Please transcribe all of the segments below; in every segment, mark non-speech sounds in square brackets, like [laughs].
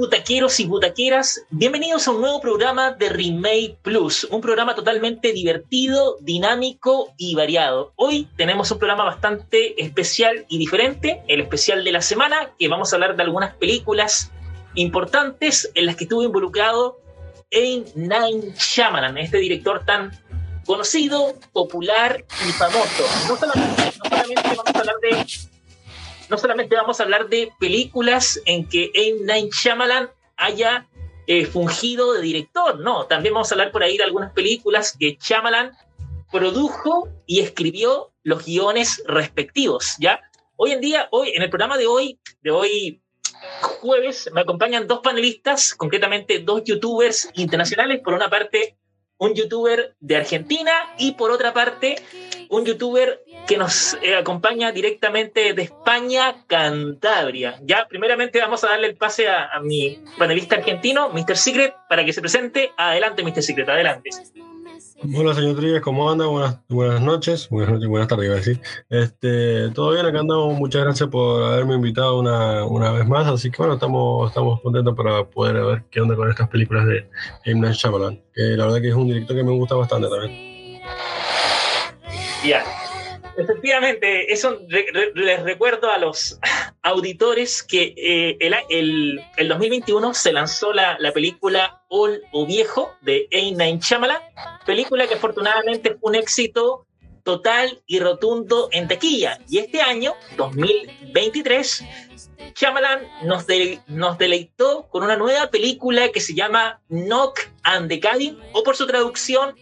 butaqueros y butaqueras? Bienvenidos a un nuevo programa de Remake Plus, un programa totalmente divertido, dinámico y variado. Hoy tenemos un programa bastante especial y diferente, el especial de la semana, que vamos a hablar de algunas películas importantes en las que estuvo involucrado A. Nine Shyamalan, este director tan conocido, popular y famoso. No solamente vamos a hablar de no solamente vamos a hablar de películas en que M. Night Shyamalan haya eh, fungido de director, no, también vamos a hablar por ahí de algunas películas que Shyamalan produjo y escribió los guiones respectivos, ¿ya? Hoy en día, hoy, en el programa de hoy, de hoy jueves, me acompañan dos panelistas, concretamente dos youtubers internacionales, por una parte un youtuber de Argentina y por otra parte un youtuber que nos eh, acompaña directamente de España, Cantabria. Ya, primeramente vamos a darle el pase a, mi panelista argentino, Mr. Secret, para que se presente. Adelante, Mr. Secret, adelante. Hola, señor Trives, ¿cómo anda? Buenas, buenas noches, buenas noches, buenas tardes, iba a decir. Este, todo bien, acá andamos. Muchas gracias por haberme invitado una, una vez más. Así que bueno, estamos, estamos contentos para poder ver qué onda con estas películas de M. Night Shyamalan, que la verdad que es un director que me gusta bastante también. Ya. Efectivamente, eso les recuerdo a los [laughs] auditores que eh, el, el, 2021 se lanzó la, la película All o Viejo de A. Nine Shyamalan, película que afortunadamente fue un éxito total y rotundo en taquilla. Y este año, 2023, Shyamalan nos, nos deleitó con una nueva película que se llama Knock and the Cabin, o por su traducción,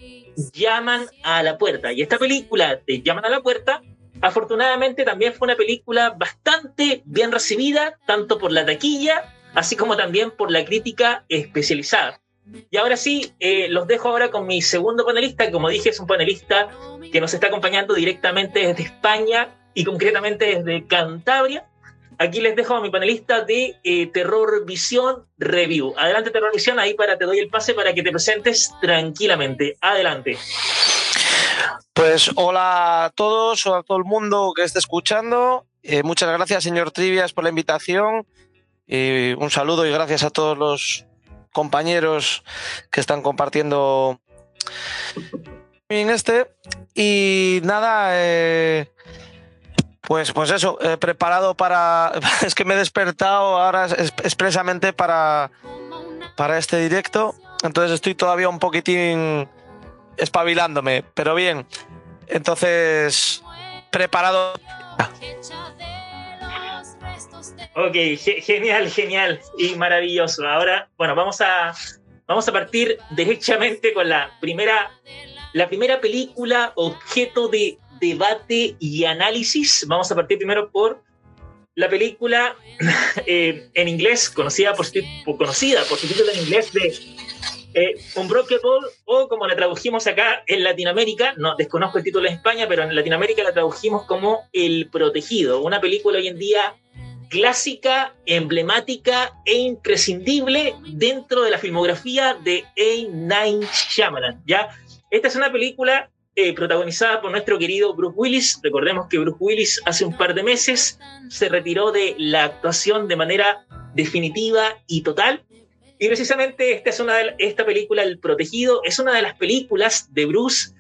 Llaman a la Puerta. Y esta película de Llaman a la Puerta, afortunadamente también fue una película bastante bien recibida, tanto por la taquilla, así como también por la crítica especializada. Y ahora sí, eh, los dejo ahora con mi segundo panelista, como dije, es un panelista que nos está acompañando directamente desde España y concretamente desde Cantabria. Aquí les dejo a mi panelista de eh, Terror Visión Review. Adelante, Terror Visión, ahí para te doy el pase para que te presentes tranquilamente. Adelante. Pues hola a todos, hola a todo el mundo que esté escuchando. Eh, muchas gracias, señor Trivias, por la invitación. un saludo y gracias a todos los compañeros que están compartiendo en este. Y nada, eh, pues, pues eso, he preparado para. [laughs] Es que me he despertado ahora expresamente para, para este directo. Entonces estoy todavía un poquitín espabilándome, pero bien. Entonces, preparado. Ok, genial, genial y maravilloso. Ahora, bueno, vamos a, vamos a partir derechamente con la primera, la primera película objeto de debate y análisis. Vamos a partir primero por la película [laughs] eh, en inglés, conocida por, conocida por su título en inglés de eh, Unbreakable, o como la tradujimos acá en Latinoamérica, no desconozco el título en España, pero en Latinoamérica la tradujimos como El Protegido, una película hoy en día clásica, emblemática e imprescindible dentro de la filmografía de A. Night Shyamalan. ¿ya? Esta es una película eh, protagonizada por nuestro querido Bruce Willis. Recordemos que Bruce Willis hace un par de meses se retiró de la actuación de manera definitiva y total. Y precisamente esta, es una de, esta película, El Protegido, es una de las películas de Bruce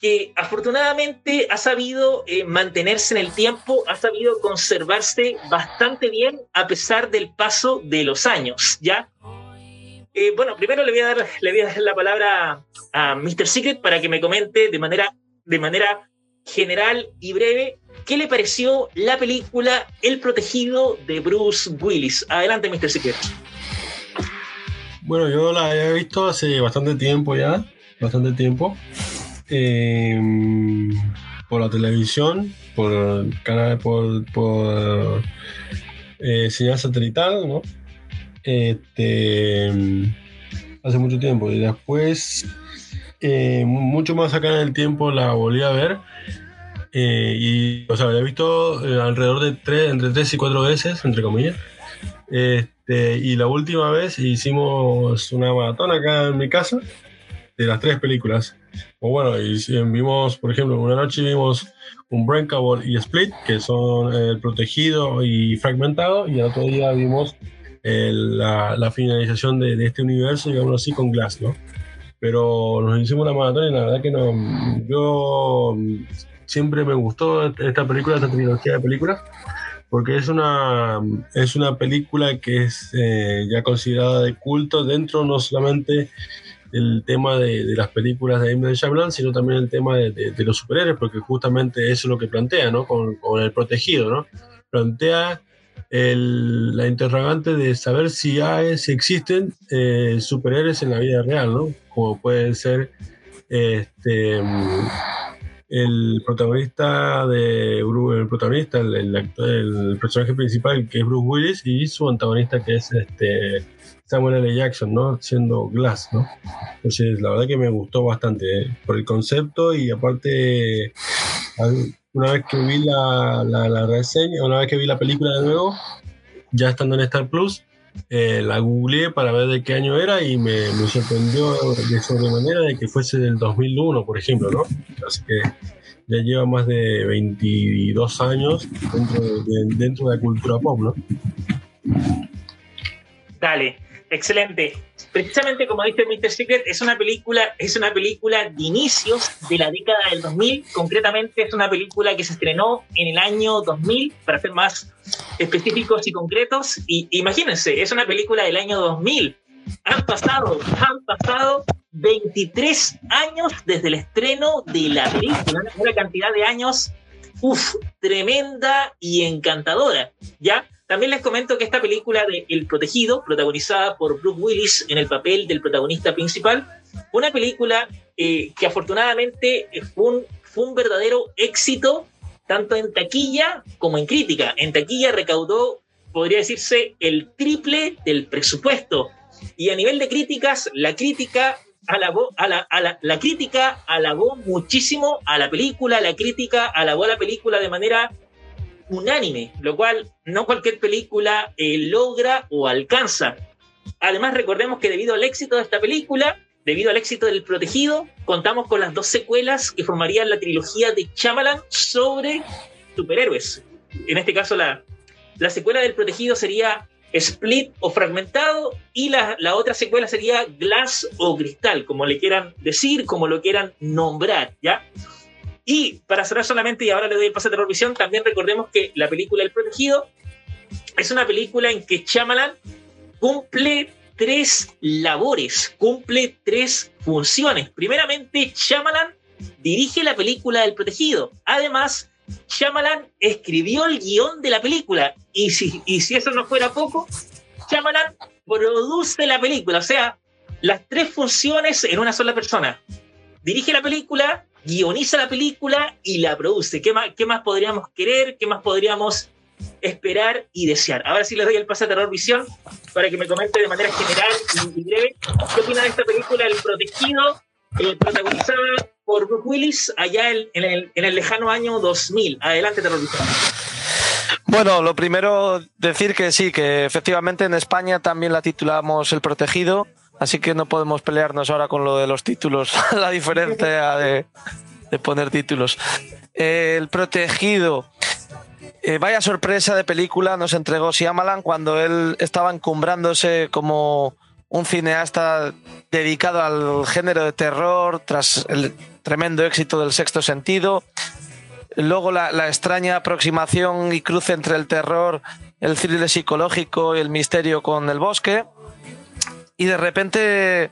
que afortunadamente ha sabido eh, mantenerse en el tiempo, ha sabido conservarse bastante bien a pesar del paso de los años, ¿ya? Eh, bueno, primero le voy, a dar, le voy a dar la palabra a Mr. Secret para que me comente de manera, de manera general y breve qué le pareció la película El Protegido de Bruce Willis. Adelante, Mr. Secret. Bueno, yo la he visto hace bastante tiempo ya, bastante tiempo. Em, por la televisión, por canal, por, por eh, señal satelital, ¿no? Este, hace mucho tiempo. Y después, eh, mucho más acá en el tiempo, la volví a ver. Eh, y, o sea, la he visto alrededor de tres, entre tres y cuatro veces, entre comillas. Este, y la última vez hicimos una maratón acá en mi casa de las tres películas. O bueno, y vimos, por ejemplo, una noche vimos un Breakable y Split, que son El Protegido y Fragmentado, y el otro día vimos la, finalización de, este universo, digamos así, con Glass, ¿no? Pero nos hicimos la maratón y la verdad que no, yo siempre me gustó esta película, esta trilogía de películas, porque es una, es una película que es eh, ya considerada de culto dentro no solamente el tema de, las películas de M. Shyamalan, sino también el tema de, los superhéroes, porque justamente eso es lo que plantea, ¿no? Con, el protegido, ¿no? Plantea la interrogante de saber si hay, si existen eh, superhéroes en la vida real, ¿no? Como pueden ser este, el protagonista de el protagonista, el, el, personaje principal que es Bruce Willis y su antagonista que es este Samuel L. Jackson, ¿no? Siendo Glass, ¿no? Entonces, la verdad que me gustó bastante ¿eh? por el concepto y aparte, una vez que vi la, la, reseña, una vez que vi la película de nuevo, ya estando en Star Plus, eh, la googleé para ver de qué año era y me, me, sorprendió de sobremanera de que fuese del 2001, por ejemplo, ¿no? Así que ya lleva más de 22 años dentro de, dentro de la cultura pop, ¿no? Dale. Excelente. Precisamente como dice Mr. Secret, es una película, es una película de inicios de la década del 2000. Concretamente es una película que se estrenó en el año 2000, para ser más específicos y concretos. Y imagínense, es una película del año 2000. Han pasado, han pasado 23 años desde el estreno de la película, una cantidad de años, uff, tremenda y encantadora, ¿ya? También les comento que esta película de El Protegido, protagonizada por Bruce Willis en el papel del protagonista principal, una película eh, que afortunadamente fue un, fue un verdadero éxito tanto en taquilla como en crítica. En taquilla recaudó, podría decirse, el triple del presupuesto. Y a nivel de críticas, la crítica alabó, a la, a la, la crítica alabó muchísimo a la película, la crítica alabó a la película de manera unánime, lo cual no cualquier película eh, logra o alcanza. Además, recordemos que debido al éxito de esta película, debido al éxito del Protegido, contamos con las dos secuelas que formarían la trilogía de Chamalan sobre superhéroes. En este caso, la, la secuela del Protegido sería Split o Fragmentado y la, la, otra secuela sería Glass o Cristal, como le quieran decir, como lo quieran nombrar, ¿ya? Y para cerrar solamente, y ahora le doy el pase de revisión, también recordemos que la película El Protegido es una película en que Chamalan cumple tres labores, cumple tres funciones. Primeramente, Chamalan dirige la película El Protegido. Además, Chamalan escribió el guion de la película. Y si, y si eso no fuera poco, Chamalan produce la película. O sea, las tres funciones en una sola persona. Dirige la película, guioniza la película y la produce. ¿Qué más, qué más podríamos querer? ¿Qué más podríamos esperar y desear? Ahora sí les doy el pase a Terror Visión para que me comente de manera general y, breve qué opina de esta película El Protegido, eh, protagonizada por Brooke Willis allá en, el, en el lejano año 2000. Adelante, Terror Visión. Bueno, lo primero decir que sí, que efectivamente en España también la titulamos El Protegido Así que no podemos pelearnos ahora con lo de los títulos, [laughs] la diferencia de, poner títulos. el protegido. Eh, vaya sorpresa de película nos entregó Siamalan cuando él estaba encumbrándose como un cineasta dedicado al género de terror tras el tremendo éxito del sexto sentido. Luego la, la extraña aproximación y cruce entre el terror, el thriller psicológico y el misterio con el bosque y de repente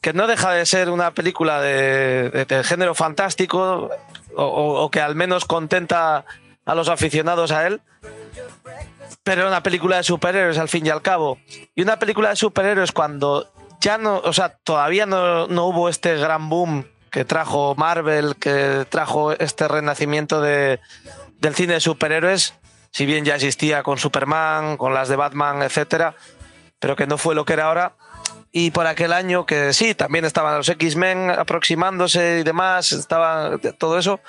que no deja de ser una película de, género fantástico o, que al menos contenta a los aficionados a él, pero una película de superhéroes al fin y al cabo. Y una película de superhéroes cuando ya no, o sea, todavía no, no hubo este gran boom que trajo Marvel, que trajo este renacimiento de, del cine de superhéroes, si bien ya existía con Superman, con las de Batman, etcétera pero que no fue lo que era ahora. Y por aquel año que sí, también estaban los X-Men aproximándose y demás, estaba todo eso,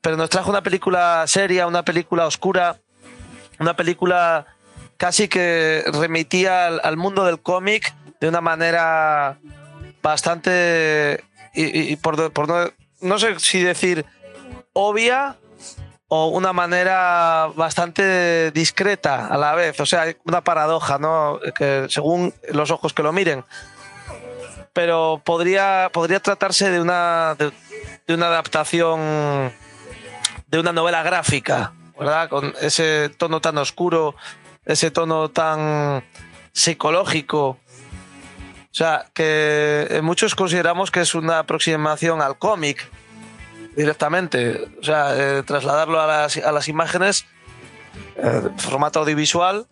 pero nos trajo una película seria, una película oscura, una película casi que remitía al, mundo del cómic de una manera bastante, y, por, por no, no sé si decir obvia, o una manera bastante discreta a la vez. O sea, una paradoja, ¿no? Que según los ojos que lo miren. Pero podría, podría tratarse de una, de, una adaptación de una novela gráfica, ¿verdad? Con ese tono tan oscuro, ese tono tan psicológico. O sea, que muchos consideramos que es una aproximación al cómic, directamente. O sea, eh, trasladarlo a las, imágenes, eh, formato audiovisual,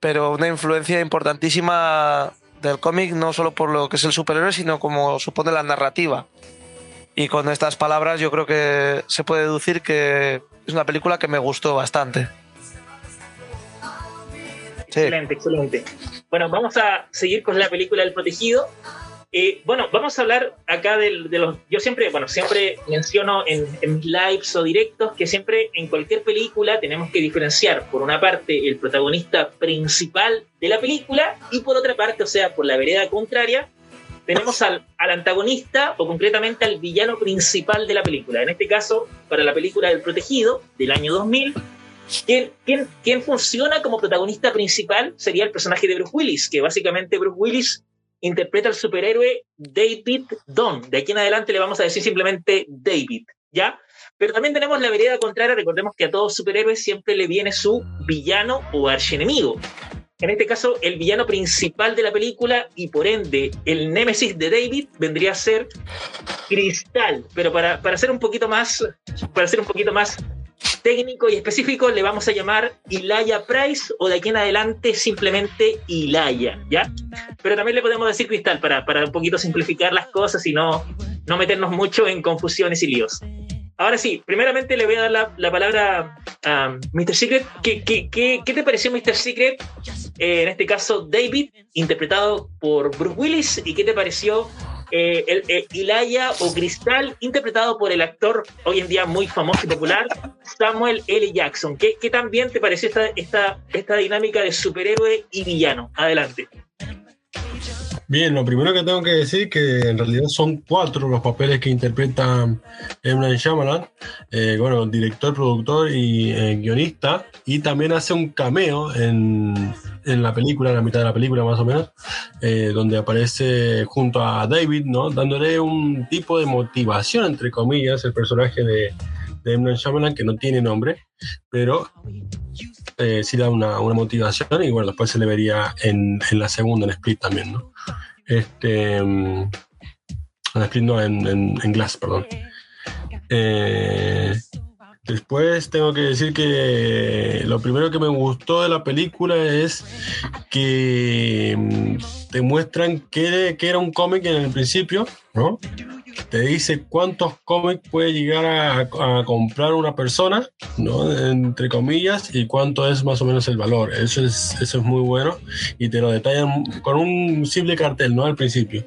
pero una influencia importantísima del cómic, no solo por lo que es el superhéroe, sino como supone la narrativa. Y con estas palabras yo creo que se puede deducir que es una película que me gustó bastante. Excelente, excelente. Bueno, vamos a seguir con la película El Protegido. Eh, bueno, vamos a hablar acá de, los. Yo siempre, bueno, siempre menciono en, lives o directos que siempre en cualquier película tenemos que diferenciar, por una parte, el protagonista principal de la película y por otra parte, o sea, por la vereda contraria, tenemos al, antagonista o concretamente al villano principal de la película. En este caso, para la película El Protegido del año 2000, ¿quién, quién, quién funciona como protagonista principal sería el personaje de Bruce Willis, que básicamente Bruce Willis interpreta al superhéroe David Don. De aquí en adelante le vamos a decir simplemente David, ¿ya? Pero también tenemos la vereda contraria, recordemos que a todos superhéroes siempre le viene su villano o archienemigo. En este caso, el villano principal de la película y por ende el némesis de David vendría a ser Cristal. Pero para, para ser un poquito más, para ser un poquito más técnico y específico le vamos a llamar Ilaya Price o de aquí en adelante simplemente Ilaya, ¿ya? Pero también le podemos decir Cristal para, para un poquito simplificar las cosas y no, no meternos mucho en confusiones y líos. Ahora sí, primeramente le voy a dar la, la palabra a Mr. Secret. ¿Qué, qué, qué, qué te pareció Mr. Secret? Eh, en este caso, David, interpretado por Bruce Willis. ¿Y qué te pareció eh, el, eh, o Cristal, interpretado por el actor hoy en día muy famoso y popular, Samuel L. Jackson. ¿Qué, bien te pareció esta, esta, esta dinámica de superhéroe y villano? Adelante. Bien, lo primero que tengo que decir que en realidad son cuatro los papeles que interpreta M. Night Shyamalan, eh, bueno, director, productor y eh, guionista, y también hace un cameo en, en, la película, en la mitad de la película más o menos, eh, donde aparece junto a David, ¿no? Dándole un tipo de motivación, entre comillas, el personaje de, de M. Shyamalan, que no tiene nombre, pero eh, sí da una, una, motivación y bueno, después se le vería en, en, la segunda, en Split también, ¿no? Este, mm, en Split no, en, en Glass, perdón. Eh, después tengo que decir que lo primero que me gustó de la película es que mm, te muestran que, que era un cómic en el principio, ¿no? te dice cuántos cómics puede llegar a, comprar una persona, ¿no? entre comillas, y cuánto es más o menos el valor. Eso es, eso es muy bueno y te lo detallan con un simple cartel, ¿no? Al principio.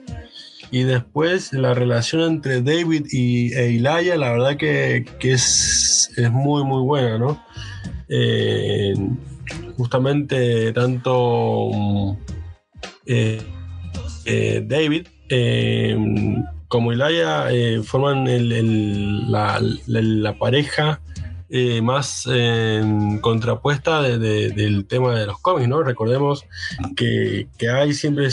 Y después la relación entre David y e Ilaya, la verdad que, que es, es, muy, muy buena, ¿no? Eh, justamente tanto eh, eh, David como Ilaya forman la, pareja más contrapuesta del tema de los cómics, ¿no? Recordemos que, hay siempre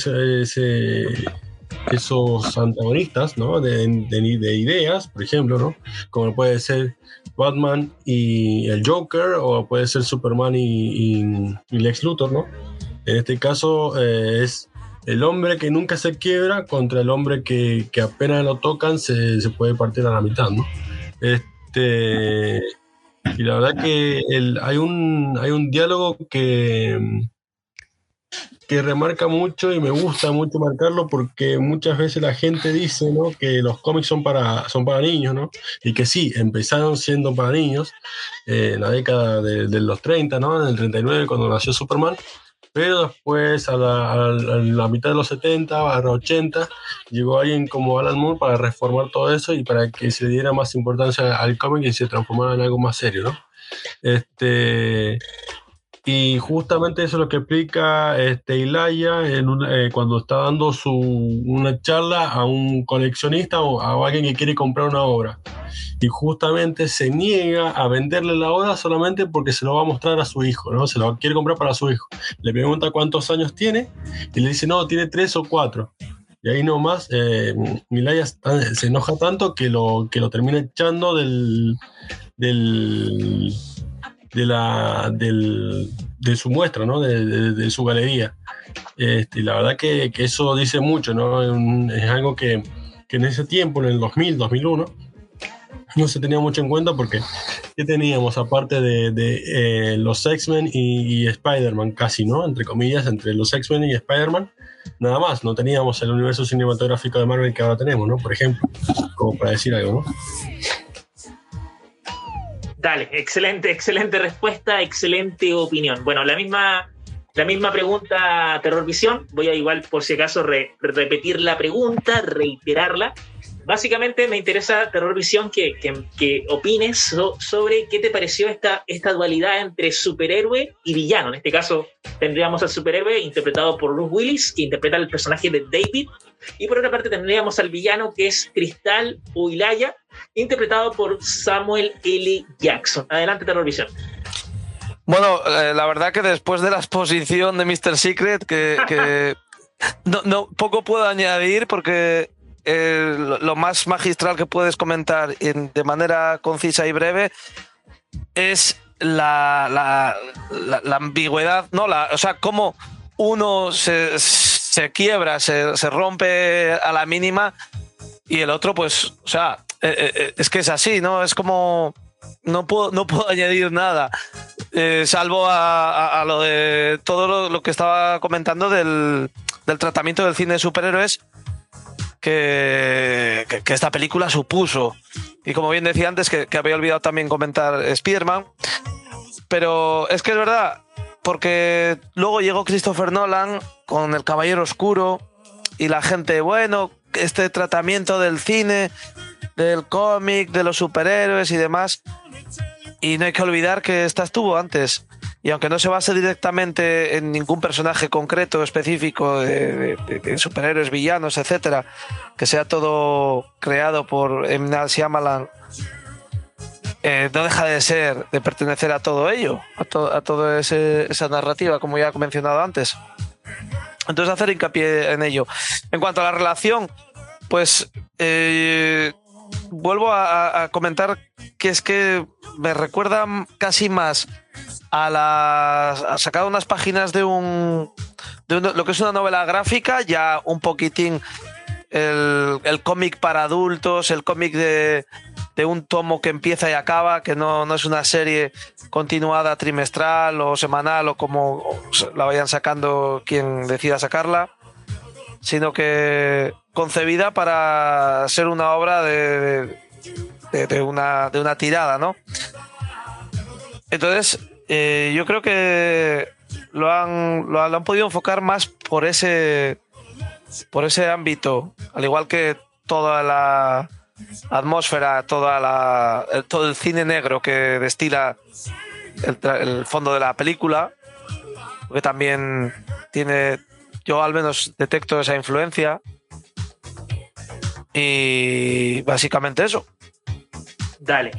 esos antagonistas, ¿no? De, ideas, por ejemplo, ¿no? Como puede ser Batman y el Joker, o puede ser Superman y, Lex Luthor, ¿no? En este caso eh, es el hombre que nunca se quiebra contra el hombre que, apenas lo tocan se, puede partir a la mitad, ¿no? Este, y la verdad que hay, un, hay un diálogo que, que remarca mucho y me gusta mucho marcarlo porque muchas veces la gente dice ¿no? que los cómics son para, son para niños, ¿no? Y que sí, empezaron siendo para niños eh, en la década de, de, los 30, ¿no? En el 39 cuando nació Superman pero después, a la, mitad de los 70, a los 80, llegó alguien como Alan Moore para reformar todo eso y para que se diera más importancia al cómic y se transformara en algo más serio, ¿no? Este, Y justamente eso es lo que explica este Ilaya en eh, cuando está dando su, una charla a un coleccionista o a alguien que quiere comprar una obra. Y justamente se niega a venderle la obra solamente porque se lo va a mostrar a su hijo, ¿no? Se lo quiere comprar para su hijo. Le pregunta cuántos años tiene y le dice, no, tiene tres o cuatro. Y ahí nomás eh, Milaya se enoja tanto que lo, que lo termina echando del, del, de, la, de su muestra, ¿no? de, su galería. Este, la verdad que, eso dice mucho, ¿no? es algo que, que, en ese tiempo, en el 2000, 2001, no se tenía mucho en cuenta porque ¿qué teníamos aparte de, de eh, los X-Men y, y Spider-Man? Casi, ¿no? Entre comillas, entre los X-Men y Spider-Man nada más, no teníamos el universo cinematográfico de Marvel que ahora tenemos, ¿no? Por ejemplo, como para decir algo, ¿no? Dale, excelente, excelente respuesta, excelente opinión. Bueno, la misma, la misma pregunta, Terror Visión. Voy a igual, por si acaso, repetir la pregunta, reiterarla. Básicamente me interesa, Terror Visión, que, que, opines sobre qué te pareció esta, esta dualidad entre superhéroe y villano. En este caso, tendríamos al superhéroe interpretado por Bruce Willis, que interpreta el personaje de David, y por otra parte tendríamos al villano que es Cristal Uilaya, interpretado por Samuel L. Jackson. Adelante, Terror Visión. Bueno, eh, la verdad que después de la exposición de Mr. Secret, que, [laughs] no, no, poco puedo añadir porque lo más magistral que puedes comentar de manera concisa y breve es la, la, ambigüedad, no, la, o sea, cómo uno se, se quiebra, se, se, rompe a la mínima y el otro, pues, o sea, eh, eh, eh, es que es así, ¿no? Es como, no puedo, no puedo [laughs] añadir nada, salvo a, a, lo de todo lo, lo, que estaba comentando del, del tratamiento del cine de superhéroes que, esta película supuso. Y como bien decía antes, que, había olvidado también comentar Spider-Man. Pero es que es verdad, porque luego llegó Christopher Nolan con El Caballero Oscuro y la gente, bueno, este tratamiento del cine, del cómic, de los superhéroes y demás. Y no hay que olvidar que esta estuvo antes y aunque no se base directamente en ningún personaje concreto, específico, de, superhéroes, villanos, etcétera, que sea todo creado por M. Night Shyamalan, eh, no deja de ser, de pertenecer a todo ello, a, toda esa narrativa, como ya he mencionado antes. Entonces, hacer hincapié en ello. En cuanto a la relación, pues eh, vuelvo a, comentar que es que me recuerda casi más a las ha sacado unas páginas de un de lo que es una novela gráfica, ya un poquitín el, el cómic para adultos, el cómic de, de, un tomo que empieza y acaba, que no, no, es una serie continuada trimestral o semanal o como la vayan sacando quien decida sacarla, sino que concebida para ser una obra de, de, una, de una tirada, ¿no? Entonces, eh, yo creo que lo han, lo, han podido enfocar más por ese, por ese ámbito, al igual que toda la atmósfera, toda la, todo el cine negro que destila el, fondo de la película, que también tiene, yo al menos detecto esa influencia. Y básicamente eso. Dale.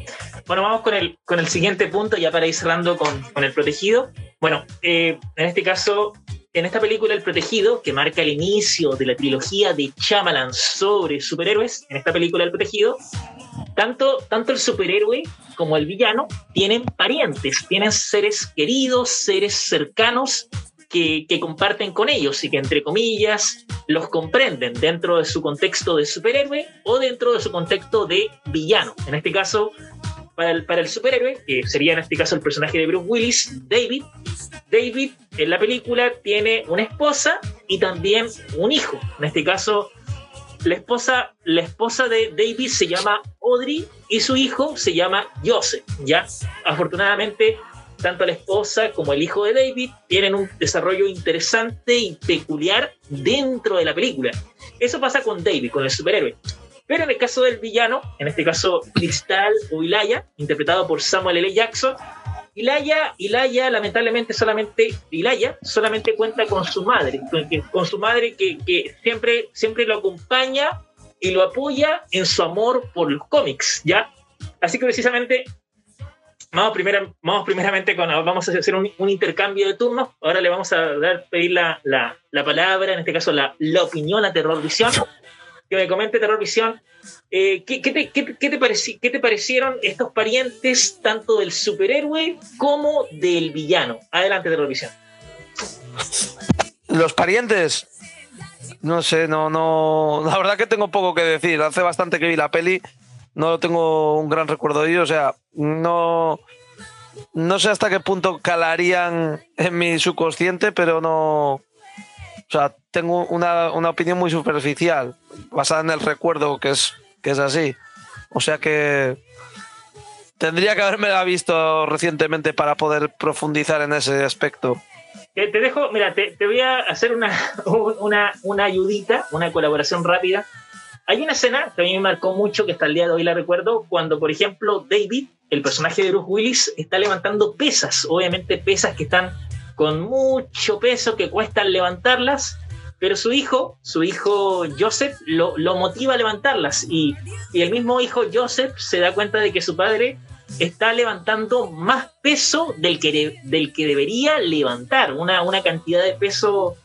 Bueno, vamos con el, con el siguiente punto, ya para ir cerrando con, con el protegido. Bueno, eh, en este caso, en esta película El Protegido, que marca el inicio de la trilogía de Chamalan sobre superhéroes, en esta película El Protegido, tanto, tanto el superhéroe como el villano tienen parientes, tienen seres queridos, seres cercanos que, comparten con ellos y que, entre comillas, los comprenden dentro de su contexto de superhéroe o dentro de su contexto de villano. En este caso, para el, para el superhéroe, que sería en este caso el personaje de Bruce Willis, David. David en la película tiene una esposa y también un hijo. En este caso, la esposa, la esposa de David se llama Audrey y su hijo se llama Joseph. ¿ya? Afortunadamente, tanto la esposa como el hijo de David tienen un desarrollo interesante y peculiar dentro de la película. Eso pasa con David, con el superhéroe. Pero en el caso del villano, en este caso Cristal Uilaya, interpretado por Samuel L. Jackson, Ilaya, Ilaya, lamentablemente solamente, Ilaya solamente cuenta con su madre, con su madre que, que siempre, siempre lo acompaña y lo apoya en su amor por los cómics, ¿ya? Así que precisamente vamos, primero, vamos primeramente con, vamos a hacer un, intercambio de turnos. Ahora le vamos a dar, pedir la, la, la palabra, en este caso la, la opinión a Terror Visión. Que me comente Terror Visión. Eh, ¿qué, qué, te, qué, qué, te ¿Qué te parecieron estos parientes tanto del superhéroe como del villano? Adelante, Terror Visión. Los parientes. No sé, no, no. La verdad que tengo poco que decir. Hace bastante que vi la peli no tengo un gran recuerdo de ellos, o sea, no, no sé hasta qué punto calarían en mi subconsciente, pero no, o sea, tengo una, opinión muy superficial, basada en el recuerdo que es, que es así. O sea que tendría que haberme la visto recientemente para poder profundizar en ese aspecto. Te, dejo, mira, te, voy a hacer una, [laughs] una, una ayudita, una colaboración rápida hay una escena que a mí me marcó mucho, que hasta el día de hoy la recuerdo, cuando, por ejemplo, David, el personaje de Bruce Willis, está levantando pesas, obviamente pesas que están con mucho peso, que cuestan levantarlas, pero su hijo, su hijo Joseph, lo, motiva a levantarlas y, el mismo hijo Joseph se da cuenta de que su padre está levantando más peso del que, del que debería levantar, una, una cantidad de peso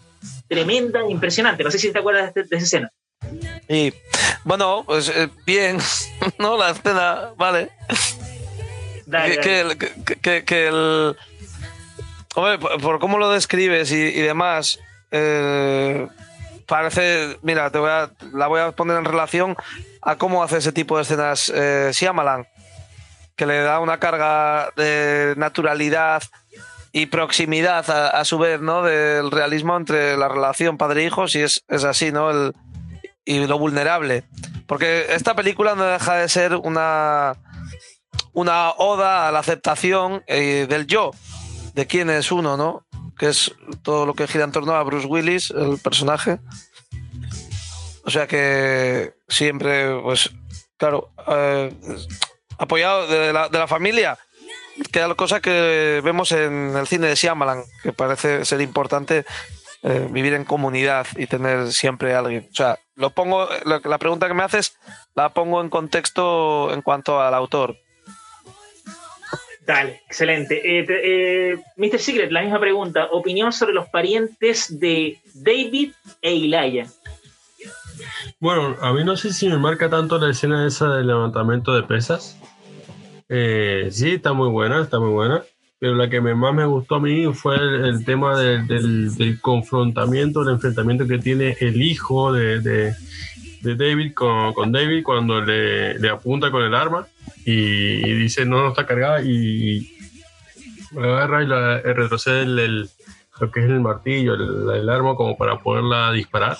tremenda, impresionante. No sé si te acuerdas de, de esa escena. Y bueno, pues eh, bien, [laughs] ¿no? La escena, vale. que, Que, el. Hombre, por, cómo lo describes y, demás, eh, parece. Mira, te voy a, la voy a poner en relación a cómo hace ese tipo de escenas eh, Shyamalan, que le da una carga de naturalidad y proximidad a, su vez, ¿no? Del realismo entre la relación padre-hijos, y es, es así, ¿no? El, y lo vulnerable. Porque esta película no deja de ser una, una oda a la aceptación eh, del yo, de quién es uno, ¿no? Que es todo lo que gira en torno a Bruce Willis, el personaje. O sea que siempre, pues, claro, eh, apoyado de la, de la familia, que es la cosa que vemos en el cine de Shyamalan, que parece ser importante eh, vivir en comunidad y tener siempre alguien. O sea, lo pongo, la pregunta que me haces la pongo en contexto en cuanto al autor. Dale, excelente. Eh, eh, Mr. Secret, la misma pregunta. Opinión sobre los parientes de David e Ilaya. Bueno, a mí no sé si me marca tanto la escena esa del levantamiento de pesas. sí, está muy buena, está muy buena pero la que más me gustó a mí fue el, tema del, confrontamiento, el enfrentamiento que tiene el hijo de, David con, David cuando le, apunta con el arma y, dice no, no está cargada y, agarra y, la, retrocede el, lo que es el martillo, el, arma como para poderla disparar.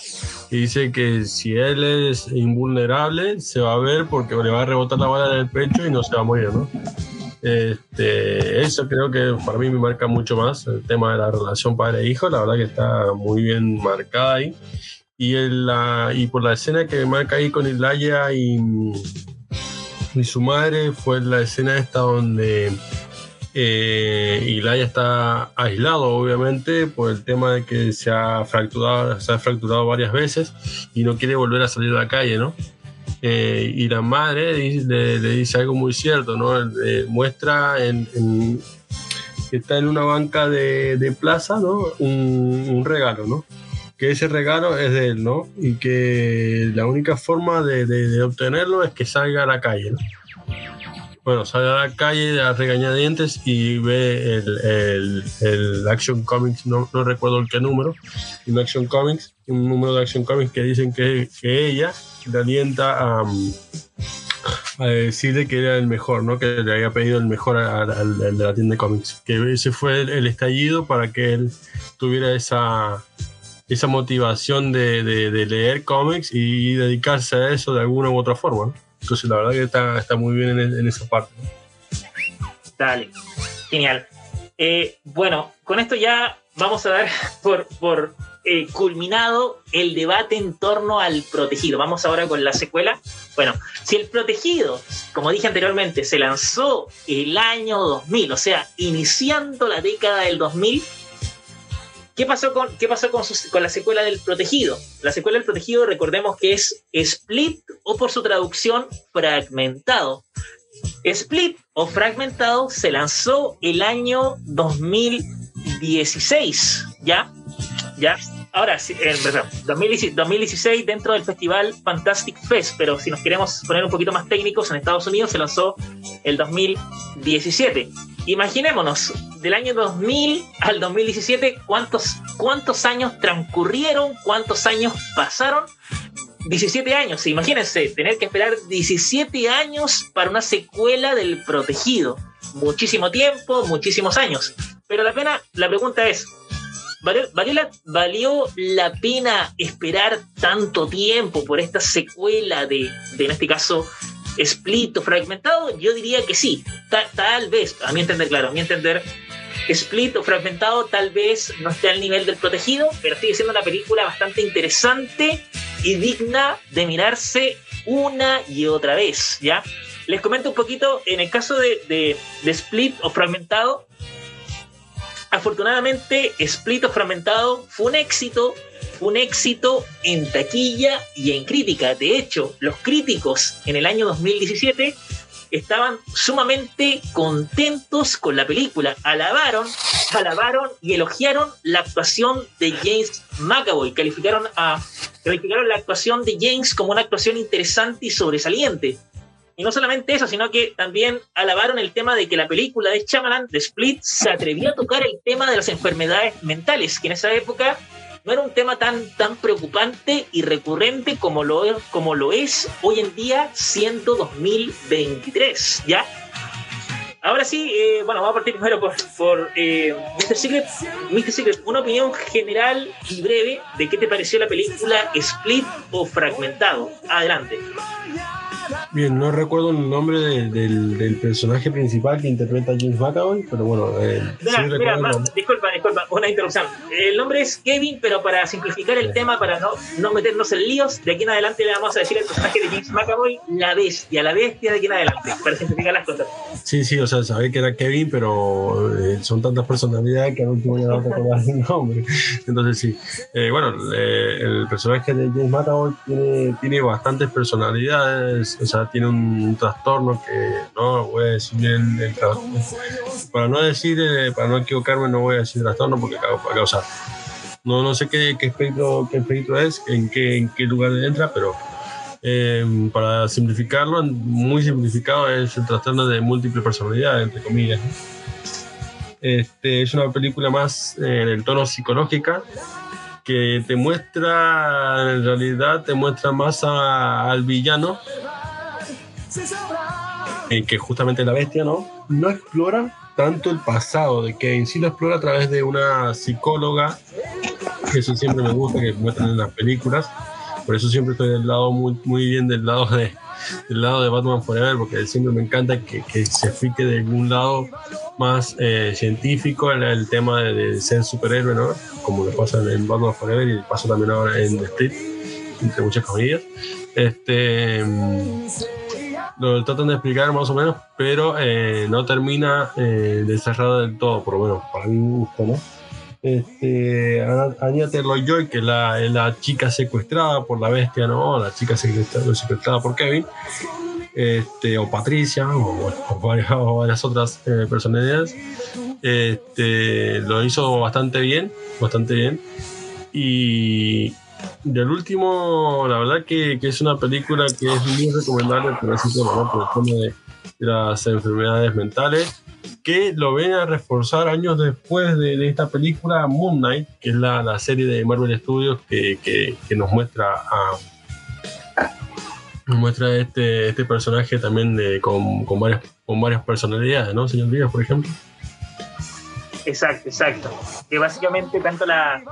Y dice que si él es invulnerable, se va a ver porque le va a rebotar la bala en el pecho y no se va a morir, ¿no? Este, eso creo que para mí me marca mucho más el tema de la relación padre-hijo, la verdad que está muy bien marcada ahí. Y, la, y por la escena que marca ahí con Ilaya y, y su madre fue la escena esta donde eh, Ilaya está aislado obviamente por el tema de que se ha fracturado, se ha fracturado varias veces y no quiere volver a salir a la calle, ¿no? Eh, y la madre le, dice algo muy cierto, ¿no? Eh, muestra en, está en una banca de, plaza, ¿no? Un, regalo, ¿no? Que ese regalo es de él, ¿no? Y que la única forma de, obtenerlo es que salga a la calle, ¿no? Bueno, sale a la calle a regañadientes y ve el, el, Action Comics, no, recuerdo el qué número, un Action Comics, un número de Action Comics que dicen que, ella le alienta a, a, decirle que era el mejor, ¿no? que le había pedido el mejor al, de la tienda de cómics. Que ese fue el, estallido para que él tuviera esa, esa motivación de, de, leer cómics y dedicarse a eso de alguna u otra forma. Entonces, la verdad que está, está muy bien en, esa parte. Dale, genial. Eh, bueno, con esto ya vamos a dar [laughs] por, por eh, culminado el debate en torno al protegido. Vamos ahora con la secuela. Bueno, si el protegido, como dije anteriormente, se lanzó el año 2000, o sea, iniciando la década del 2000, ¿qué pasó con, qué pasó con, con la secuela del protegido? La secuela del protegido, recordemos que es Split o por su traducción, fragmentado. Split o fragmentado se lanzó el año 2016, ¿ya? ¿Ya? Ahora en verdad, 2016 dentro del festival Fantastic Fest, pero si nos queremos poner un poquito más técnicos, en Estados Unidos se lanzó el 2017. Imaginémonos, del año 2000 al 2017, ¿cuántos, cuántos años transcurrieron? ¿Cuántos años pasaron? 17 años, imagínense, tener que esperar 17 años para una secuela del Protegido. Muchísimo tiempo, muchísimos años. Pero la pena, la pregunta es, ¿Valió, la, pena esperar tanto tiempo por esta secuela de, en este caso, Split o Fragmentado? Yo diría que sí, tal vez, a mi entender, claro, a mi entender, Split o Fragmentado tal vez no esté al nivel del protegido, pero sigue siendo una película bastante interesante y digna de mirarse una y otra vez, ¿ya? Les comento un poquito, en el caso de, de, de Split o Fragmentado, afortunadamente, Split Fragmentado fue un éxito, un éxito en taquilla y en crítica. De hecho, los críticos en el año 2017 estaban sumamente contentos con la película. Alabaron, alabaron y elogiaron la actuación de James McAvoy. Calificaron, a, calificaron la actuación de James como una actuación interesante y sobresaliente. Y no solamente eso, sino que también alabaron el tema de que la película de Shyamalan, de Split, se atrevió a tocar el tema de las enfermedades mentales, que en esa época no era un tema tan, tan preocupante y recurrente como lo, como lo es hoy en día, siendo 2023, ¿ya? Ahora sí, eh, bueno, vamos a partir primero por, por eh, Mr. Secret. Mr. Secret, una opinión general y breve de qué te pareció la película Split o Fragmentado. Adelante. Bien, no recuerdo el nombre del, personaje principal que interpreta James McAvoy, pero bueno. Eh, mira, disculpa, disculpa, una interrupción. El nombre es Kevin, pero para simplificar el tema, para no, no meternos en líos, de aquí en adelante le vamos a decir al personaje de James McAvoy la bestia, la bestia de aquí en adelante, para simplificar las cosas. Sí, sí, o sea, sabía que era Kevin, pero eh, son tantas personalidades que al último ya no te acordás el nombre. Entonces, sí. Eh, bueno, el personaje de James McAvoy tiene, tiene bastantes personalidades, o sea, tiene un, trastorno que no voy a decir el, para no decir, eh, para no equivocarme, no voy a decir trastorno porque acabo de causar. No, no sé qué, qué, espectro, qué espectro es, en qué, en qué lugar entra, pero eh, para simplificarlo, muy simplificado, es el trastorno de múltiple personalidad, entre comillas. Este, es una película más eh, en el tono psicológica que te muestra, en realidad, te muestra más al villano en que justamente la bestia no, no explora tanto el pasado de Kane, sí lo explora a través de una psicóloga, que eso siempre me gusta que muestran en las películas, por eso siempre estoy del lado muy, muy bien del lado de del lado de Batman Forever, porque siempre me encanta que, que se fique de algún lado más eh, científico el, el tema de, ser superhéroe, ¿no? Como le pasa en Batman Forever y pasa también ahora en The Street, entre muchas comillas. Este, lo tratan de explicar más o menos, pero eh, no termina eh, de cerrar del todo, por lo menos para mi gusto, ¿no? Este, Anya Taylor-Joy, que es la, la, chica secuestrada por la bestia, ¿no? La chica secuestrada, por Kevin, este, o Patricia, o, varias, otras eh, personalidades, este, lo hizo bastante bien, bastante bien. Y, del último, la verdad que, que, es una película que es muy recomendable por el tema de, las enfermedades mentales, que lo ven a reforzar años después de, esta película Moon Knight, que es la, la serie de Marvel Studios que, que, nos muestra a, nos muestra este, este personaje también de, con, con, varias, con varias personalidades, ¿no, señor Díaz, por ejemplo? Exacto, exacto. Que básicamente tanto la,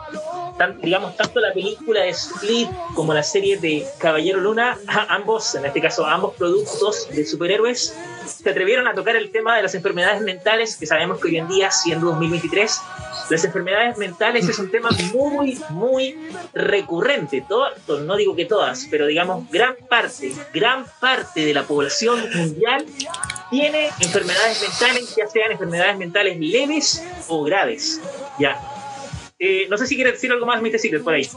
digamos, tanto la película de Split como la serie de Caballero Luna, ambos, en este caso, ambos productos de superhéroes, se atrevieron a tocar el tema de las enfermedades mentales, que sabemos que hoy en día, siendo 2023, las enfermedades mentales es un tema muy, muy recurrente. Todo, no digo que todas, pero digamos, gran parte, gran parte de la población mundial tiene enfermedades mentales, ya sean enfermedades mentales leves o graves. Ya. Eh, no sé si quiere decir algo más, Mr. Secret, por ahí.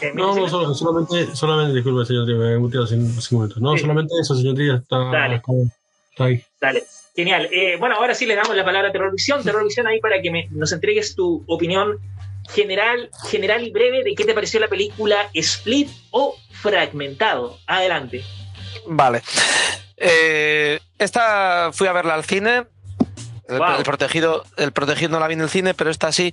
Eh, no, no, solamente, solamente, disculpe, señor Trías, me he muteado sin, minutos. No, solamente eso, señor Trías, está, Dale. está, ahí. Dale. Genial. Eh, bueno, ahora sí le damos la palabra a Terrorvisión. Terrorvisión ahí para que me, nos entregues tu opinión general, general y breve de qué te pareció la película Split o Fragmentado. Adelante. Vale. Eh, esta fui a verla al cine. El, protegido, el protegido no la vi en el cine, pero esta sí.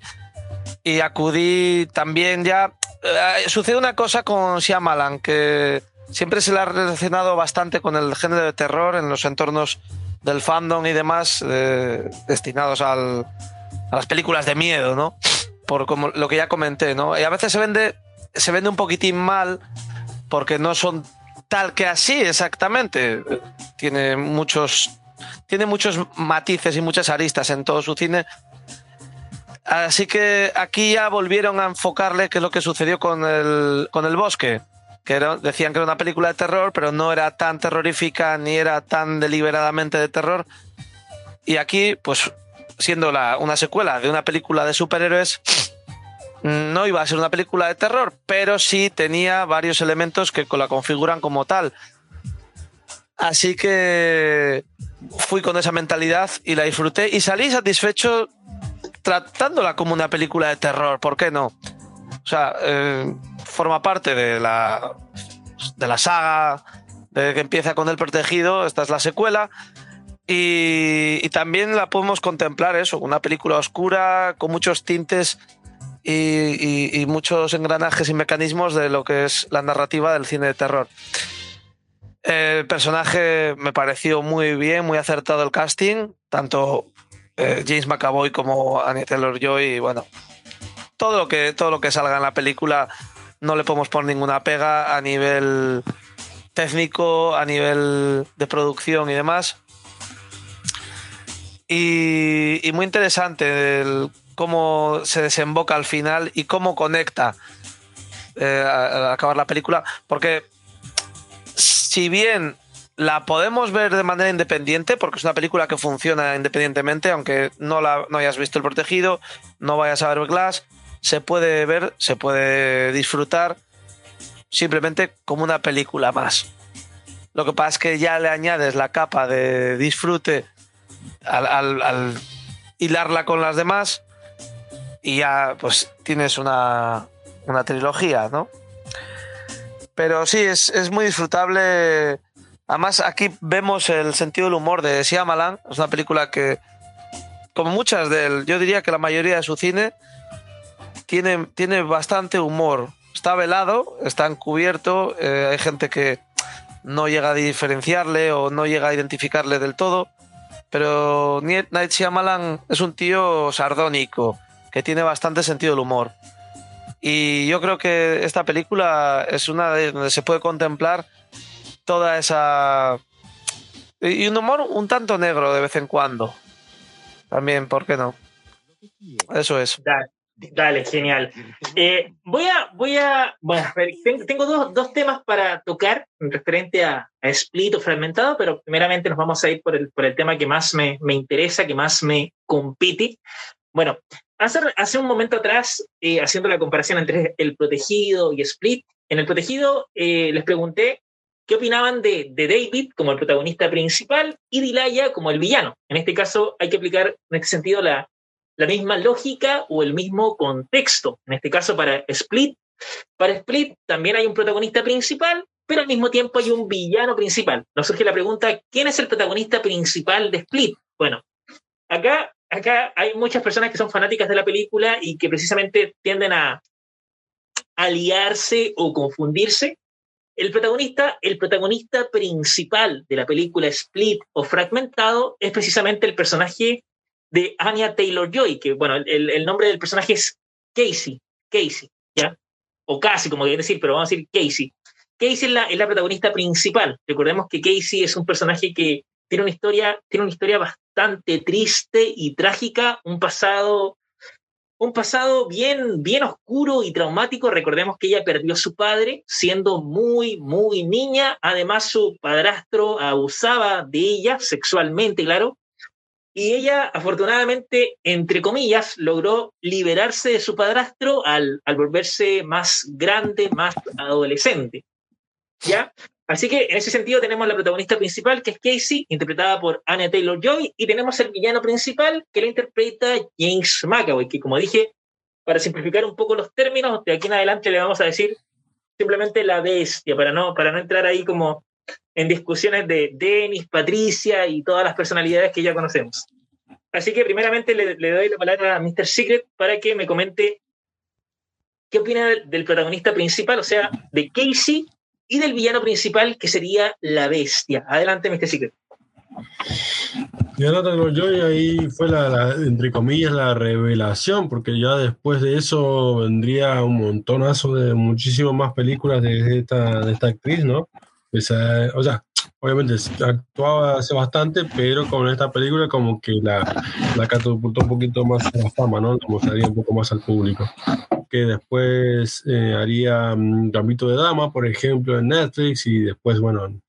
Y acudí también ya. Eh, sucede una cosa con Shyamalan, que siempre se le ha relacionado bastante con el género de terror en los entornos del fandom y demás eh, destinados al, a las películas de miedo, ¿no? Por como lo que ya comenté, ¿no? Y a veces se vende, se vende un poquitín mal porque no son tal que así exactamente. Tiene muchos, tiene muchos matices y muchas aristas en todo su cine. Así que aquí ya volvieron a enfocarle qué es lo que sucedió con el, con el bosque que decían que era una película de terror, pero no era tan terrorífica ni era tan deliberadamente de terror. Y aquí, pues, siendo una secuela de una película de superhéroes, no iba a ser una película de terror, pero sí tenía varios elementos que la configuran como tal. Así que fui con esa mentalidad y la disfruté y salí satisfecho tratándola como una película de terror, ¿por qué no? O sea, eh, forma parte de la, de la saga que empieza con el protegido, esta es la secuela. Y, también la podemos contemplar eso, una película oscura con muchos tintes y, muchos engranajes y mecanismos de lo que es la narrativa del cine de terror. El personaje me pareció muy bien, muy acertado el casting, tanto eh, James McAvoy como Anya Taylor Joy, bueno, todo lo que todo lo que salga en la película no le podemos poner ninguna pega a nivel técnico, a nivel de producción y demás. Y, muy interesante cómo se desemboca al final y cómo conecta eh, al acabar la película, porque si bien la podemos ver de manera independiente, porque es una película que funciona independientemente, aunque no, la, no hayas visto El Protegido, no vayas a ver Glass, se puede ver, se puede disfrutar simplemente como una película más. Lo que pasa es que ya le añades la capa de disfrute al, hilarla con las demás y ya pues tienes una, una trilogía, ¿no? Pero sí, es, es, muy disfrutable. Además, aquí vemos el sentido del humor de Shyamalan. Es una película que, como muchas de él, yo diría que la mayoría de su cine, tiene, bastante humor. Está velado, está encubierto, eh, hay gente que no llega a diferenciarle o no llega a identificarle del todo, pero Night Shyamalan es un tío sardónico, que tiene bastante sentido del humor. Y yo creo que esta película es una de donde se puede contemplar toda esa... Y un humor un tanto negro de vez en cuando. También, ¿por qué no? Eso es. Dale, genial. Eh, voy a, voy a, bueno, tengo dos, dos, temas para tocar referente a, a, split o fragmentado, pero primeramente nos vamos a ir por el, por el tema que más me, me interesa, que más me compite. Bueno, hace, hace un momento atrás, eh, haciendo la comparación entre el protegido y split, en el protegido eh, les pregunté qué opinaban de, de, David como el protagonista principal y Dilaya como el villano. En este caso hay que aplicar en este sentido la, la misma lógica o el mismo contexto. En este caso, para Split, para Split también hay un protagonista principal, pero al mismo tiempo hay un villano principal. Nos surge la pregunta, ¿quién es el protagonista principal de Split? Bueno, acá, acá hay muchas personas que son fanáticas de la película y que precisamente tienden a aliarse o confundirse el protagonista, el protagonista principal de la película Split o Fragmentado es precisamente el personaje de Anya Taylor Joy, que bueno, el, nombre del personaje es Casey, Casey, ¿ya? O casi, como quieren decir, pero vamos a decir Casey. Casey es la, es la protagonista principal. Recordemos que Casey es un personaje que tiene una historia, tiene una historia bastante triste y trágica, un pasado un pasado bien, bien oscuro y traumático. Recordemos que ella perdió a su padre siendo muy, muy niña. Además, su padrastro abusaba de ella sexualmente, claro. Y ella, afortunadamente, entre comillas, logró liberarse de su padrastro al, al volverse más grande, más adolescente. ¿Ya? Así que en ese sentido tenemos la protagonista principal, que es Casey, interpretada por Anna Taylor Joy, y tenemos el villano principal, que la interpreta James McAvoy, que como dije, para simplificar un poco los términos, de aquí en adelante le vamos a decir simplemente la bestia, para no, para no entrar ahí como en discusiones de Dennis, Patricia y todas las personalidades que ya conocemos. Así que primeramente le, le doy la palabra a Mr. Secret para que me comente qué opina del protagonista principal, o sea, de Casey y del villano principal, que sería la bestia. Adelante, Mr. Secret. Taylor Joy ahí fue la, entre comillas, la revelación, porque ya después de eso vendría un montonazo de muchísimas más películas de esta, de esta actriz, ¿no? O sea, obviamente actuaba hace bastante, pero con esta película como que la, la catapultó un poquito más a la fama, ¿no? Como salía un poco más al público que después eh, haría um, Gambito de Dama, por ejemplo, en Netflix, y después, bueno,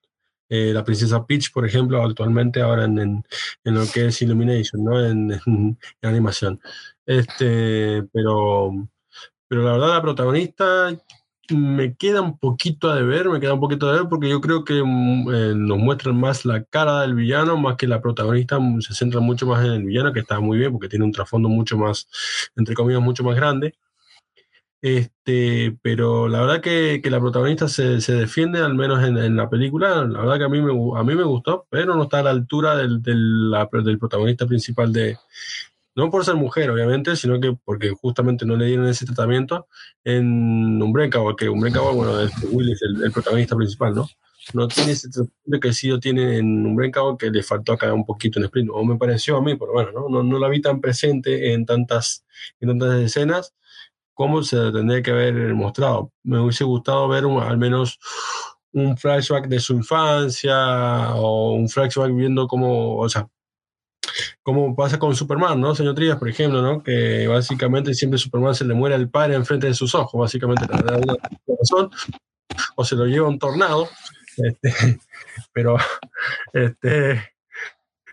eh, La Princesa Peach, por ejemplo, actualmente ahora en, en, lo que es Illumination, ¿no? En, en, animación. Este, pero, pero la verdad, la protagonista me queda un poquito a deber, me queda un poquito a deber porque yo creo que mm, eh, nos muestran más la cara del villano más que la protagonista se centra mucho más en el villano que está muy bien porque tiene un trasfondo mucho más, entre comillas, mucho más grande. Este, pero la verdad que, que la protagonista se, se, defiende, al menos en, la película. La verdad que a mí me, a mí me gustó, pero no está a la altura del, del, del protagonista principal de, no por ser mujer, obviamente, sino que porque justamente no le dieron ese tratamiento en Unbreakable, que bueno, es Will el, protagonista principal, ¿no? No tiene ese tratamiento que sí lo tiene en Unbreakable, que le faltó acá un poquito en Sprint, o me pareció a mí, pero bueno, ¿no? No, no la vi tan presente en tantas, en tantas escenas cómo se tendría que haber mostrado. Me hubiese gustado ver al menos un flashback de su infancia o un flashback viendo cómo, o sea, cómo pasa con Superman, ¿no? Señor Trías, por ejemplo, ¿no? Que básicamente siempre Superman se le muere al padre enfrente de sus ojos, básicamente la razón, o se lo lleva un tornado, este, [laughs] pero este,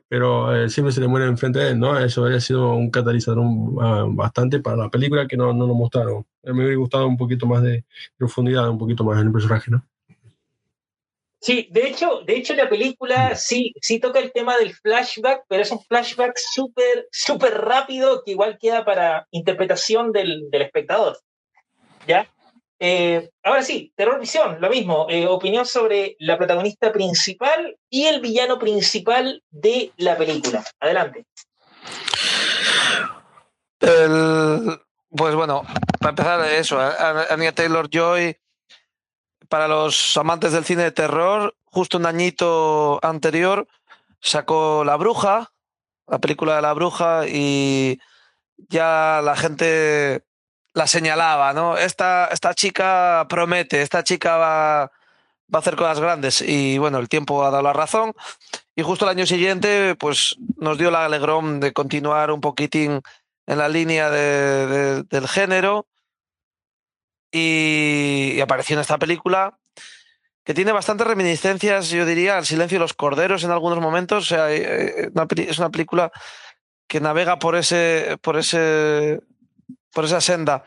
pero eh, siempre se le muere enfrente de él, ¿no? Eso habría sido un catalizador ah, bastante para la película que no, no lo mostraron. Mí me hubiera gustado un poquito más de profundidad, un poquito más en el personaje, ¿no? Sí, de hecho, de hecho la película sí, sí toca el tema del flashback, pero es un flashback súper, súper rápido que igual queda para interpretación del, del espectador. ¿Ya? Eh, ahora sí, Terror Visión, lo mismo. Eh, opinión sobre la protagonista principal y el villano principal de la película. Adelante. pues bueno, para empezar eso, Anya Taylor Joy, para los amantes del cine de terror, justo un añito anterior sacó La Bruja, la película de La Bruja, y ya la gente la señalaba, ¿no? Esta, esta chica promete, esta chica va, va a hacer cosas grandes. Y bueno, el tiempo ha dado la razón. Y justo el año siguiente, pues nos dio la alegrón de continuar un poquitín en la línea de, del género. Y, apareció en esta película que tiene bastantes reminiscencias, yo diría, al silencio de los corderos en algunos momentos. O sea, eh, eh, es una película que navega por ese, por ese por esa senda.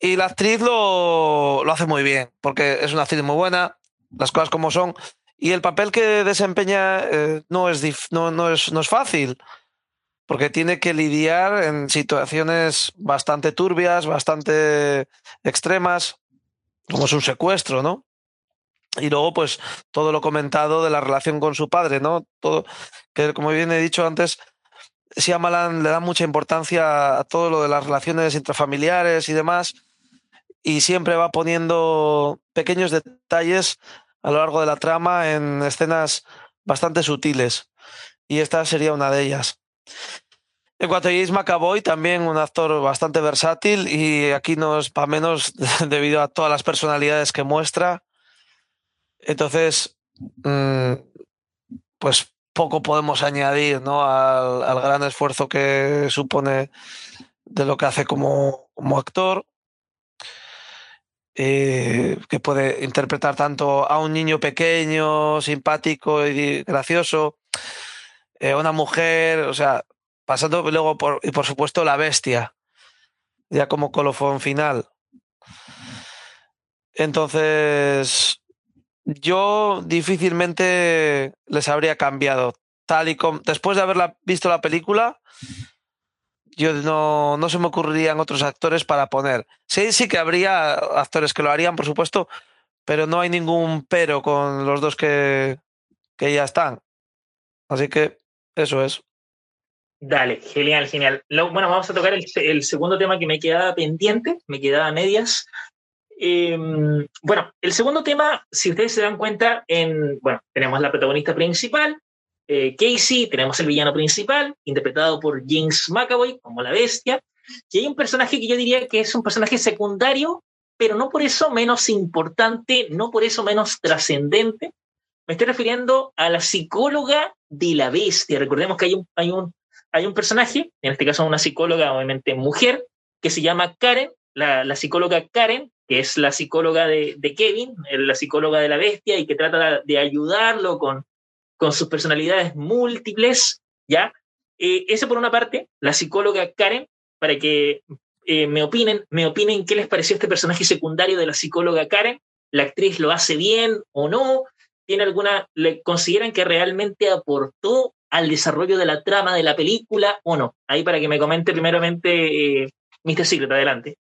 Y la actriz lo, lo hace muy bien, porque es una actriz muy buena, las cosas como son. Y el papel que desempeña eh, no, es no, no, es, no es fácil, porque tiene que lidiar en situaciones bastante turbias, bastante extremas, como es un secuestro, ¿no? Y luego, pues, todo lo comentado de la relación con su padre, ¿no? Todo, que como bien he dicho antes, Shyamalan le da mucha importancia a todo lo de las relaciones intrafamiliares y demás. y siempre va poniendo pequeños detalles a lo largo de la trama en escenas bastante sutiles. Y esta sería una de ellas. James McAvoy, también un actor bastante versátil y aquí no es para menos [laughs] debido a todas las personalidades que muestra. Entonces, mm, pues poco podemos añadir ¿no? al, gran esfuerzo que supone de lo que hace como, actor. Eh, que puede interpretar tanto a un niño pequeño, simpático y gracioso, eh, una mujer, o sea, pasando luego por, y por supuesto la bestia, ya como colofón final. Entonces, yo difícilmente les habría cambiado. Tal y como después de haberla visto la película, yo no, no se me ocurrirían otros actores para poner. Sí, sí que habría actores que lo harían, por supuesto, pero no hay ningún pero con los dos que, que ya están. Así que eso es. Dale, genial, genial. bueno, vamos a tocar el, el, segundo tema que me quedaba pendiente, me quedaba a medias. Em, bueno, el segundo tema, si ustedes se dan cuenta, en, bueno, tenemos la protagonista principal, eh, Casey, tenemos el villano principal, interpretado por James McAvoy como la bestia, y hay un personaje que yo diría que es un personaje secundario, pero no por eso menos importante, no por eso menos trascendente. Me estoy refiriendo a la psicóloga de la bestia. Recordemos que hay un, hay un, hay un personaje, en este caso una psicóloga, obviamente mujer, que se llama Karen, la, la psicóloga Karen, que es la psicóloga de, de, Kevin, la psicóloga de la bestia, y que trata de ayudarlo con, con sus personalidades múltiples, ¿ya? Eh, eso por una parte, la psicóloga Karen, para que eh, me opinen, me opinen qué les pareció este personaje secundario de la psicóloga Karen, la actriz lo hace bien o no, tiene alguna, le consideran que realmente aportó al desarrollo de la trama de la película o no. Ahí para que me comente primeramente eh, Mr. Secret, adelante.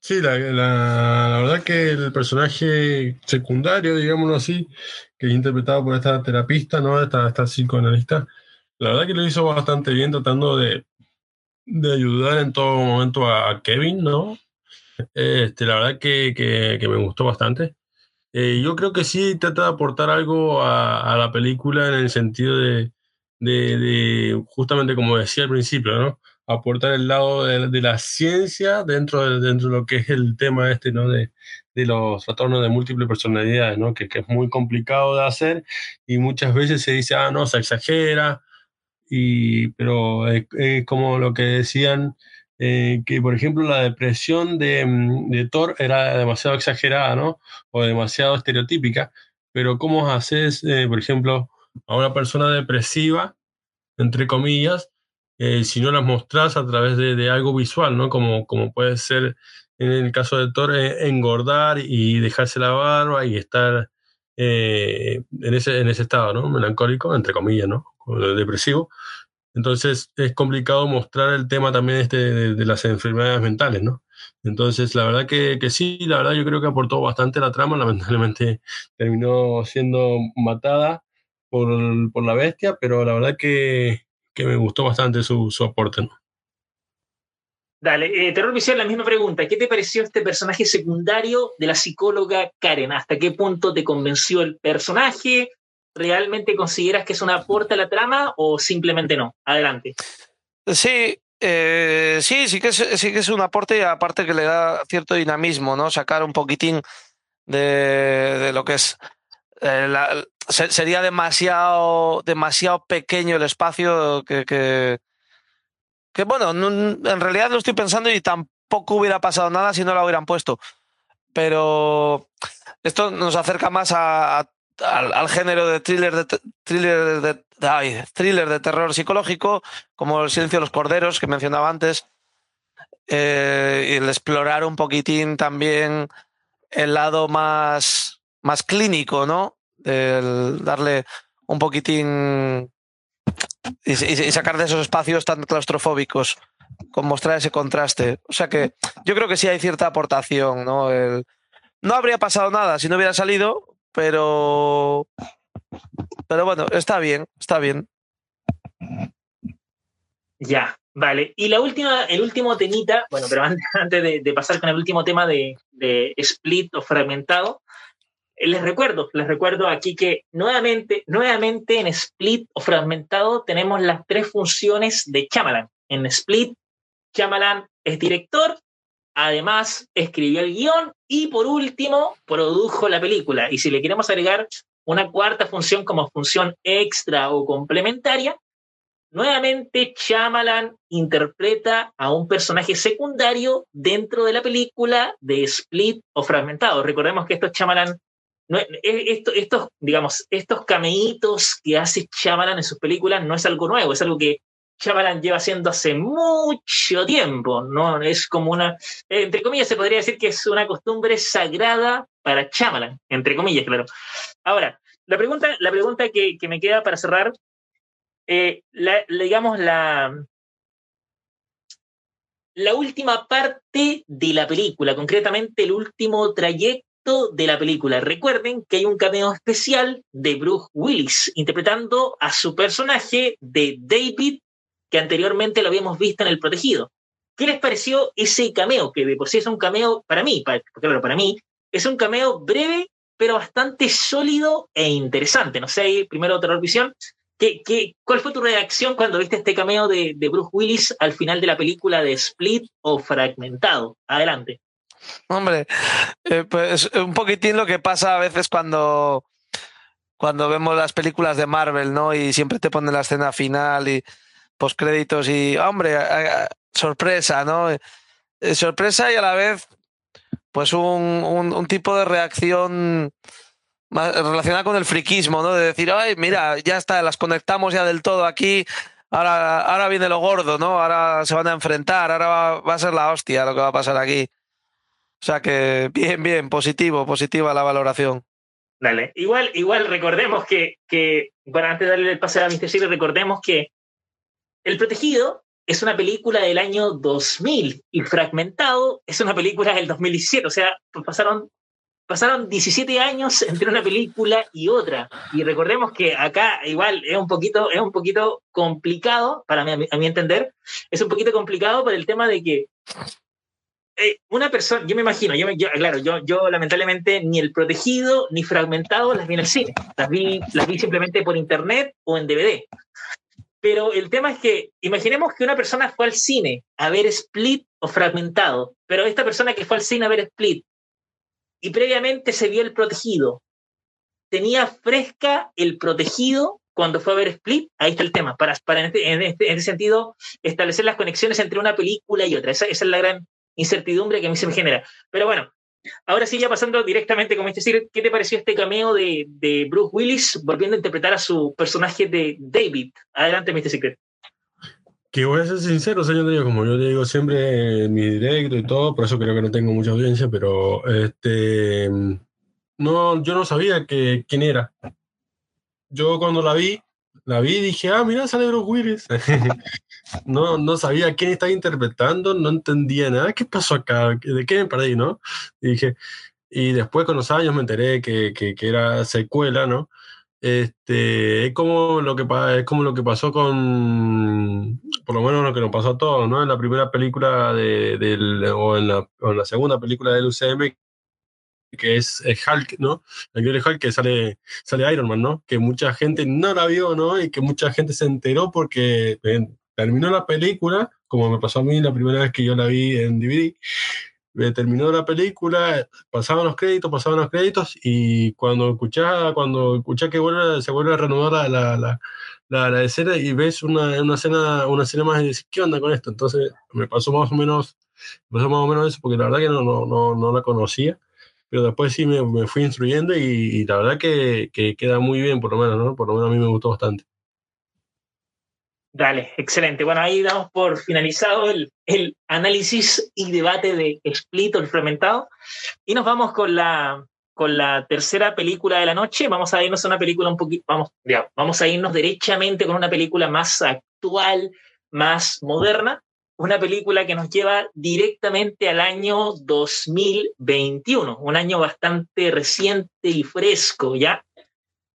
Sí, la, verdad que el personaje secundario, digámoslo así, que es interpretado por esta terapista, ¿no? Esta, esta psicoanalista, la verdad que lo hizo bastante bien tratando de, de ayudar en todo momento a, Kevin, ¿no? Este, la verdad que, que, que me gustó bastante. Eh, yo creo que sí trata de aportar algo a, a la película en el sentido de, de, de, justamente como decía al principio, ¿no? aportar el lado de, la ciencia dentro de, dentro de lo que es el tema este, ¿no? De, de los trastornos de múltiples personalidades, ¿no? Que, que, es muy complicado de hacer y muchas veces se dice, ah, no, se exagera, y, pero es, como lo que decían, eh, que por ejemplo la depresión de, de, Thor era demasiado exagerada, ¿no? O demasiado estereotípica, pero ¿cómo haces, eh, por ejemplo, a una persona depresiva, entre comillas, eh, si no las mostrás a través de, de, algo visual, ¿no? Como, como puede ser en el caso de Thor, engordar y dejarse la barba y estar en, ese, en ese estado, ¿no? Melancólico, entre comillas, ¿no? Depresivo. Entonces es complicado mostrar el tema también este de, las enfermedades mentales, ¿no? Entonces, la verdad que, que, sí, la verdad yo creo que aportó bastante la trama, [laughs] lamentablemente terminó siendo matada por, por la bestia, pero la verdad que, que me gustó bastante su, su aporte. Dale, eh, Terror Visual, la misma pregunta. ¿Qué te pareció este personaje secundario de la psicóloga Karen? ¿Hasta qué punto te convenció el personaje? ¿Realmente consideras que es un aporte a la trama o simplemente no? Adelante. Sí, eh, sí, sí que, es, sí que es un aporte y aparte que le da cierto dinamismo, ¿no? Sacar un poquitín de, de lo que es eh, sería demasiado, demasiado pequeño el espacio que, que, bueno, no, en realidad lo estoy pensando y tampoco hubiera pasado nada si no la hubieran puesto. Pero esto nos acerca más a, al, al, género de thriller de, thriller de, thriller de terror psicológico, como El silencio de los corderos que mencionaba antes. Eh, y el explorar un poquitín también el lado más, más clínico, ¿no? el darle un poquitín y, y, sacar de esos espacios tan claustrofóbicos, con mostrar ese contraste. O sea que yo creo que sí hay cierta aportación, ¿no? El, no habría pasado nada si no hubiera salido, pero. Pero bueno, está bien, está bien. Ya, Vale, y la última, el último temita, bueno, pero [laughs] antes, de, pasar con el último tema de, de split o fragmentado, les recuerdo, les recuerdo aquí que nuevamente, nuevamente en split o fragmentado tenemos las tres funciones de Chamalan. En split, Chamalan es director, además escribió el guion y por último produjo la película. Y si le queremos agregar una cuarta función como función extra o complementaria, nuevamente Chamalan interpreta a un personaje secundario dentro de la película de Split o Fragmentado. Recordemos que estos Chamalan, estos, digamos, estos cameitos que hace Chamalan en sus películas no es algo nuevo, es algo que Chamalan lleva haciendo hace mucho tiempo, ¿no? Es como una, entre comillas, se podría decir que es una costumbre sagrada para Chamalan, entre comillas, claro. Ahora, la pregunta, la pregunta que, me queda para cerrar, eh, digamos, la, la última parte de la película, concretamente el último trayecto de la película. Recuerden que hay un cameo especial de Bruce Willis interpretando a su personaje de David que anteriormente lo habíamos visto en El Protegido. ¿Qué les pareció ese cameo? Que de por sí es un cameo para mí, para, claro, para mí, es un cameo breve, pero bastante sólido e interesante. No sé, primero Terror Visión, ¿qué, qué, cuál fue tu reacción cuando viste este cameo de, de Bruce Willis al final de la película de Split o Fragmentado? Adelante. Hombre, eh, pues un poquitín lo que pasa a veces cuando, cuando vemos las películas de Marvel, ¿no? Y siempre te ponen la escena final y postcréditos y, hombre, sorpresa, ¿no? Eh, sorpresa y a la vez, pues un, un, tipo de reacción relacionada con el friquismo, ¿no? De decir, ay, mira, ya está, las conectamos ya del todo aquí, ahora, ahora viene lo gordo, ¿no? Ahora se van a enfrentar, ahora va, a ser la hostia lo que va a pasar aquí. O sea que bien, bien, positivo, positiva la valoración. Dale. Igual, igual recordemos que, que bueno, antes de darle el pase a Mr. Silver, recordemos que el Protegido es una película del año 2000 y Fragmentado es una película del 2017. O sea, pasaron, pasaron 17 años entre una película y otra. Y recordemos que acá igual es un poquito, es un poquito complicado, para mí, a mi entender, es un poquito complicado por el tema de que eh, una persona, yo me imagino, yo, claro, yo, yo lamentablemente ni el protegido ni fragmentado las vi en el cine, las vi, las vi simplemente por internet o en DVD. Pero el tema es que imaginemos que una persona fue al cine a ver Split o Fragmentado, pero esta persona que fue al cine a ver Split y previamente se vio el protegido, tenía fresca el protegido cuando fue a ver Split, ahí está el tema, para, para en, este, en, este, en, ese sentido establecer las conexiones entre una película y otra. Esa, esa, es la gran incertidumbre que a mí se me genera. Pero bueno, Ahora sí, ya pasando directamente, es decir, ¿qué te pareció este cameo de, Bruce Willis volviendo a interpretar a su personaje de David? Adelante, Mr. Secret. Que voy a ser sincero, señor como yo digo siempre en mi directo y todo, por eso creo que no tengo mucha audiencia, pero este no, yo no sabía que, quién era. Yo cuando la vi, la vi y dije, ah, mira, sale Bruce Willis. [laughs] no, no sabía quién estaba interpretando, no entendía nada. ¿Qué pasó acá? ¿De qué me perdí, no? Y dije, y después con los años me enteré que, que, era secuela, ¿no? Este, es como lo que es como lo que pasó con por lo menos lo que nos pasó a todos, ¿no? En la primera película de, del, o, en la, en la segunda película del UCM que es Hulk, ¿no? La de Hulk que sale, sale Iron Man, ¿no? Que mucha gente no la vio, ¿no? Y que mucha gente se enteró porque terminó la película, como me pasó a mí la primera vez que yo la vi en DVD. Me terminó la película, pasaban los créditos, pasaban los créditos, y cuando escuchás, cuando escuchás que vuelve, se vuelve a renovar la, la, la, la escena y ves una, una, escena, una escena más y dices, ¿qué onda con esto? Entonces me pasó más o menos, me pasó más o menos eso, porque la verdad que no, no, no, no la conocía pero después sí me, me fui instruyendo y, la verdad que, que, queda muy bien, por lo menos, ¿no? Por lo menos a mí me gustó bastante. Dale, excelente. Bueno, ahí damos por finalizado el, el análisis y debate de Split o el Fragmentado y nos vamos con la, con la tercera película de la noche. Vamos a irnos a una película un poquito, vamos, vamos a irnos derechamente con una película más actual, más moderna, una película que nos lleva directamente al año 2021, un año bastante reciente y fresco, ¿ya?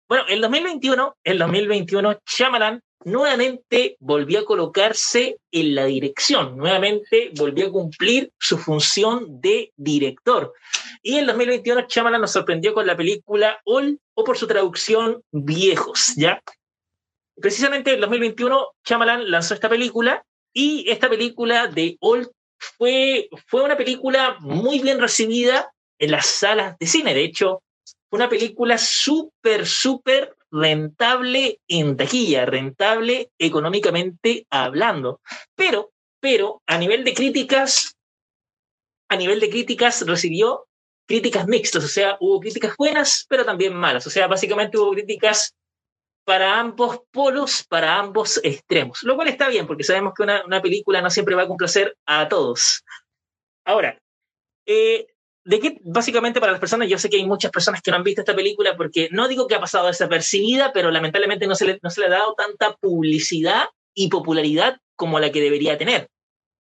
Bueno, el 2021, el 2021, Shyamalan nuevamente volvió a colocarse en la dirección, nuevamente volvió a cumplir su función de director. Y en 2021 Shyamalan nos sorprendió con la película All, o por su traducción, Viejos, ¿ya? Precisamente en 2021 Shyamalan lanzó esta película y esta película de All fue, fue una película muy bien recibida en las salas de cine. De hecho, fue una película súper, súper rentable en taquilla, rentable económicamente hablando. Pero, pero a nivel de críticas, a nivel de críticas recibió críticas mixtas, o sea, hubo críticas buenas, pero también malas. O sea, básicamente hubo críticas para ambos polos, para ambos extremos, lo cual está bien, porque sabemos que una, película no siempre va a complacer a todos. Ahora, eh, de qué, básicamente para las personas, yo sé que hay muchas personas que no han visto esta película porque no digo que ha pasado desapercibida, pero lamentablemente no se le, no se le ha dado tanta publicidad y popularidad como la que debería tener.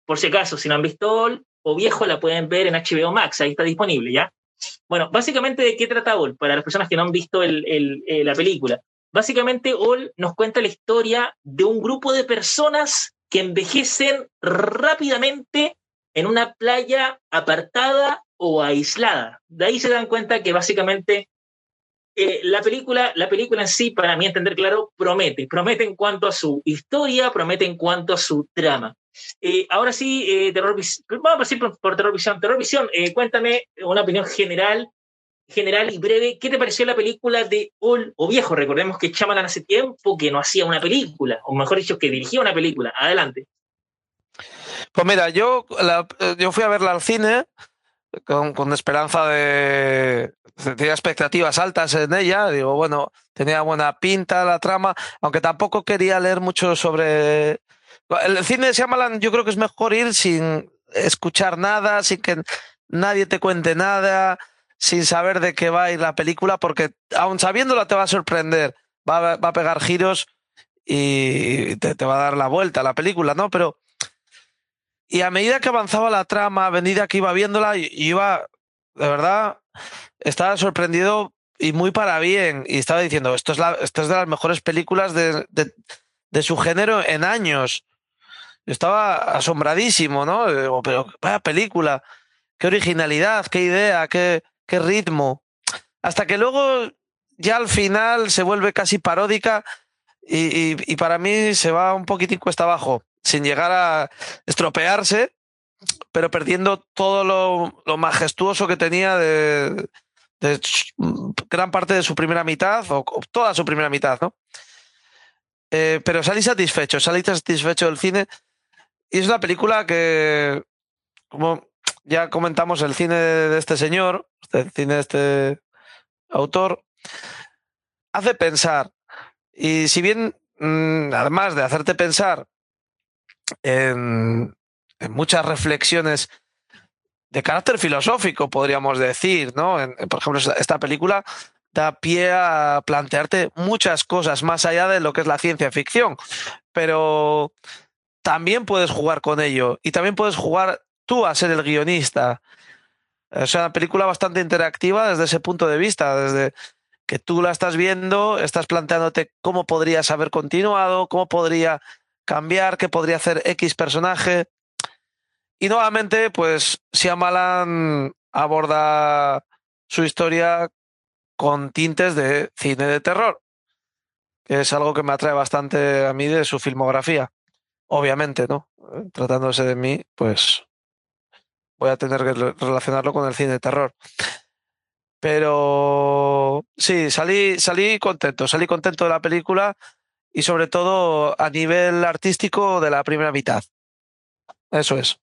Por si acaso, si no han visto o Viejo, la pueden ver en HBO Max, ahí está disponible, ¿ya? Bueno, básicamente, ¿de qué trata All? Para las personas que no han visto eh, la película. Básicamente, All nos cuenta la historia de un grupo de personas que envejecen rápidamente en una playa apartada o aislada. De ahí se dan cuenta que básicamente eh, la, película, la película en sí, para mí entender claro, promete. Promete en cuanto a su historia, promete en cuanto a su trama. Eh, ahora sí, eh, terror, vamos a decir por, por Terror Visión. Terror Visión, cuéntame una opinión general, general y breve. ¿Qué te pareció la película de All o Viejo? Recordemos que Chamalan hace tiempo que no hacía una película, o mejor dicho, que dirigía una película. Adelante. Pues mira, yo, yo fui a verla al cine con, esperanza de. Tenía expectativas altas en ella. Digo, bueno, tenía buena pinta la trama, aunque tampoco quería leer mucho sobre. El cine de Shyamalan, yo creo que es mejor ir sin escuchar nada, sin que nadie te cuente nada, sin saber de qué va a ir la película, porque aun sabiéndola te va a sorprender, va, va a pegar giros y te, te, va a dar la vuelta a la película, ¿no? Pero y a medida que avanzaba la trama, a medida que iba viéndola, iba, de verdad, estaba sorprendido y muy para bien. Y estaba diciendo, esto es, la, esto es de las mejores películas de, de, su género en años. Estaba asombradísimo, ¿no? Pero vaya película, qué originalidad, qué idea, qué, qué ritmo. Hasta que luego ya al final se vuelve casi paródica y, y, y para mí se va un poquitín cuesta abajo sin llegar a estropearse, pero perdiendo todo lo, lo majestuoso que tenía de, gran parte de su primera mitad, o, toda su primera mitad, ¿no? Eh, pero salí satisfecho, salí satisfecho del cine. Y es una película que, como ya comentamos, el cine de este señor, el cine de este autor, hace pensar. Y si bien, mmm, además de hacerte pensar, en, muchas reflexiones de carácter filosófico, podríamos decir, ¿no? En, por ejemplo, esta película da pie a plantearte muchas cosas más allá de lo que es la ciencia ficción, pero también puedes jugar con ello y también puedes jugar tú a ser el guionista. Es una película bastante interactiva desde ese punto de vista, desde que tú la estás viendo, estás planteándote cómo podrías haber continuado, cómo podría cambiar, qué podría hacer X personaje. Y nuevamente, pues Shyamalan aborda su historia con tintes de cine de terror, que es algo que me atrae bastante a mí de su filmografía. Obviamente, ¿no? Tratándose de mí, pues voy a tener que relacionarlo con el cine de terror. Pero sí, salí, salí contento, salí contento de la película y sobre todo a nivel artístico de la primera mitad. Eso es.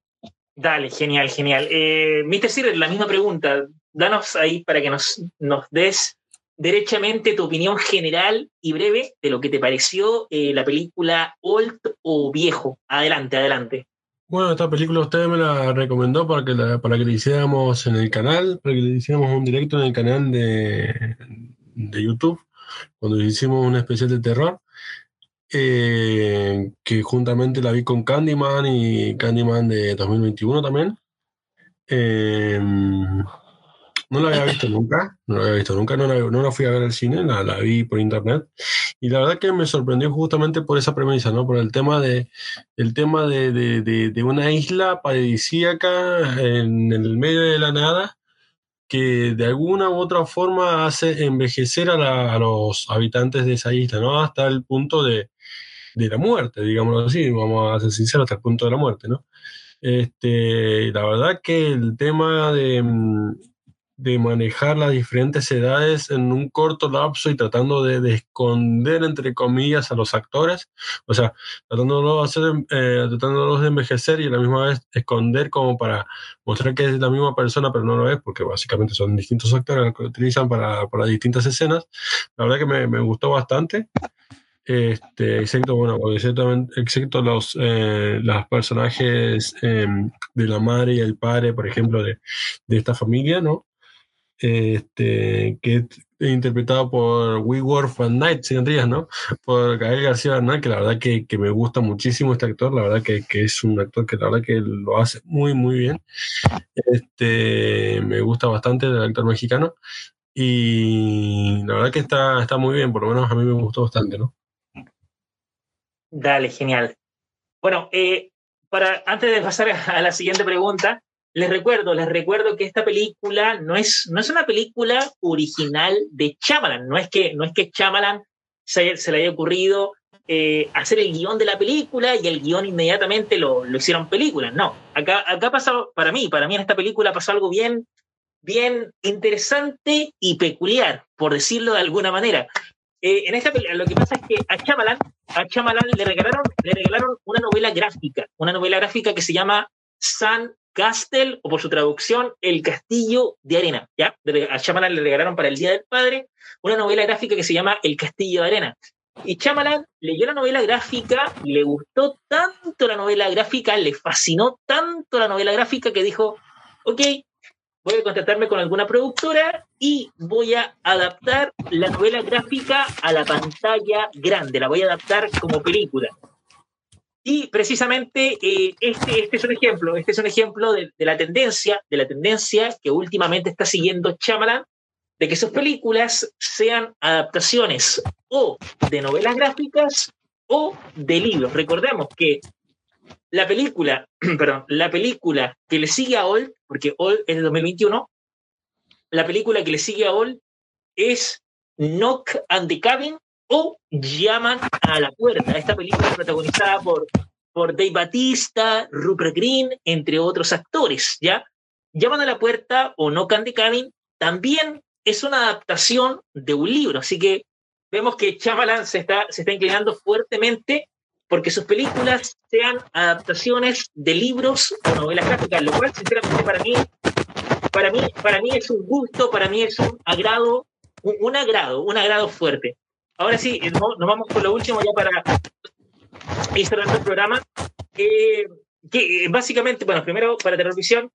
Dale, genial, genial. Eh, Mr. Sir, la misma pregunta. Danos ahí para que nos, nos des derechamente tu opinión general y breve de lo que te pareció eh, la película Old o Viejo. Adelante, adelante. Bueno, esta película usted me la recomendó para que la, para que la hiciéramos en el canal, para que le hiciéramos un directo en el canal de, de YouTube, cuando hicimos una especial de terror eh, que juntamente la vi con Candyman y Candyman de 2021 también. Eh, no la había [coughs] visto nunca, no la había visto nunca, no la, no la fui a ver al cine, la, la, vi por internet Y la verdad que me sorprendió justamente por esa premisa, ¿no? Por el tema de, el tema de, de, de una isla paradisíaca en el medio de la nada que de alguna u otra forma hace envejecer a, a, los habitantes de esa isla, ¿no? Hasta el punto de, de la muerte, digámoslo así, vamos a ser sinceros, hasta el punto de la muerte, ¿no? Este, la verdad que el tema de, mm, de manejar las diferentes edades en un corto lapso y tratando de, esconder, entre comillas, a los actores, o sea, tratándolos de, hacer, eh, tratándolos de envejecer y a la misma vez esconder como para mostrar que es la misma persona, pero no lo es, porque básicamente son distintos actores que utilizan para, para distintas escenas. La verdad que me, me gustó bastante. Este, excepto, bueno, excepto, los, eh, los personajes em, de la madre y el padre, por ejemplo, de, de esta familia, ¿no? Este, que es interpretado por We Work Van sin días, ¿no? Por Gael García Bernal, que la verdad que, que, me gusta muchísimo este actor, la verdad que, que, es un actor que la verdad que lo hace muy, muy bien. Este, me gusta bastante el actor mexicano y la verdad que está, está muy bien, por lo menos a mí me gustó bastante, ¿no? Dale, genial. Bueno, eh, para, antes de pasar a la siguiente pregunta, les recuerdo, les recuerdo que esta película no es, no es una película original de Chamalan. No es que, no es que Chamalan se, le haya ocurrido eh, hacer el guion de la película y el guion inmediatamente lo, lo hicieron película. No, acá, acá pasado, para mí, para mí en esta película pasó algo bien, bien interesante y peculiar, por decirlo de alguna manera. Eh, en esta lo que pasa es que a Chamalan, a Chamalan le regalaron, le regalaron una novela gráfica, una novela gráfica que se llama San Castle, o por su traducción, El Castillo de Arena. ¿ya? A Chamalan le regalaron para el Día del Padre una novela gráfica que se llama El Castillo de Arena. Y Chamalan leyó la novela gráfica, le gustó tanto la novela gráfica, le fascinó tanto la novela gráfica que dijo, ok, voy a contactarme con alguna productora y voy a adaptar la novela gráfica a la pantalla grande, la voy a adaptar como película. Y precisamente eh, este, este, es un ejemplo, este es un ejemplo de, la tendencia, de la tendencia que últimamente está siguiendo Chamalan, de que sus películas sean adaptaciones o de novelas gráficas o de libros. Recordemos que la película, [clears throat] perdón, la película que le sigue a Old, porque Old es de 2021, la película que le sigue a Old es Knock and the Cabin o Llaman a la Puerta. Esta película es protagonizada por, por Dave Batista, Rupert Green, entre otros actores, ¿ya? Llaman a la Puerta o Knock and the Cabin también es una adaptación de un libro, así que vemos que Chamalan se está, se está inclinando fuertemente porque sus películas sean adaptaciones de libros o novelas gráficas, lo cual sinceramente para mí, para mí, para mí es un gusto, para mí es un agrado, un, agrado, un agrado fuerte. Ahora sí, nos vamos con lo último ya para ir cerrando el programa. Eh, que eh, básicamente, bueno, primero para Terrorvisión,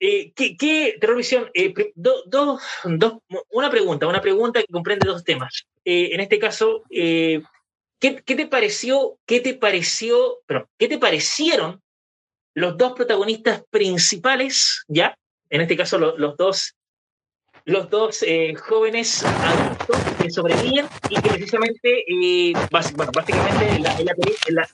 eh, ¿qué, qué Terrorvisión? Eh, una pregunta, una pregunta que comprende dos temas. en este caso, ¿Qué, te pareció, qué te pareció, qué te parecieron los dos protagonistas principales, ya? En este caso, los dos, los dos eh, jóvenes adultos que sobreviven y que precisamente, eh, bueno, básicamente en la, película,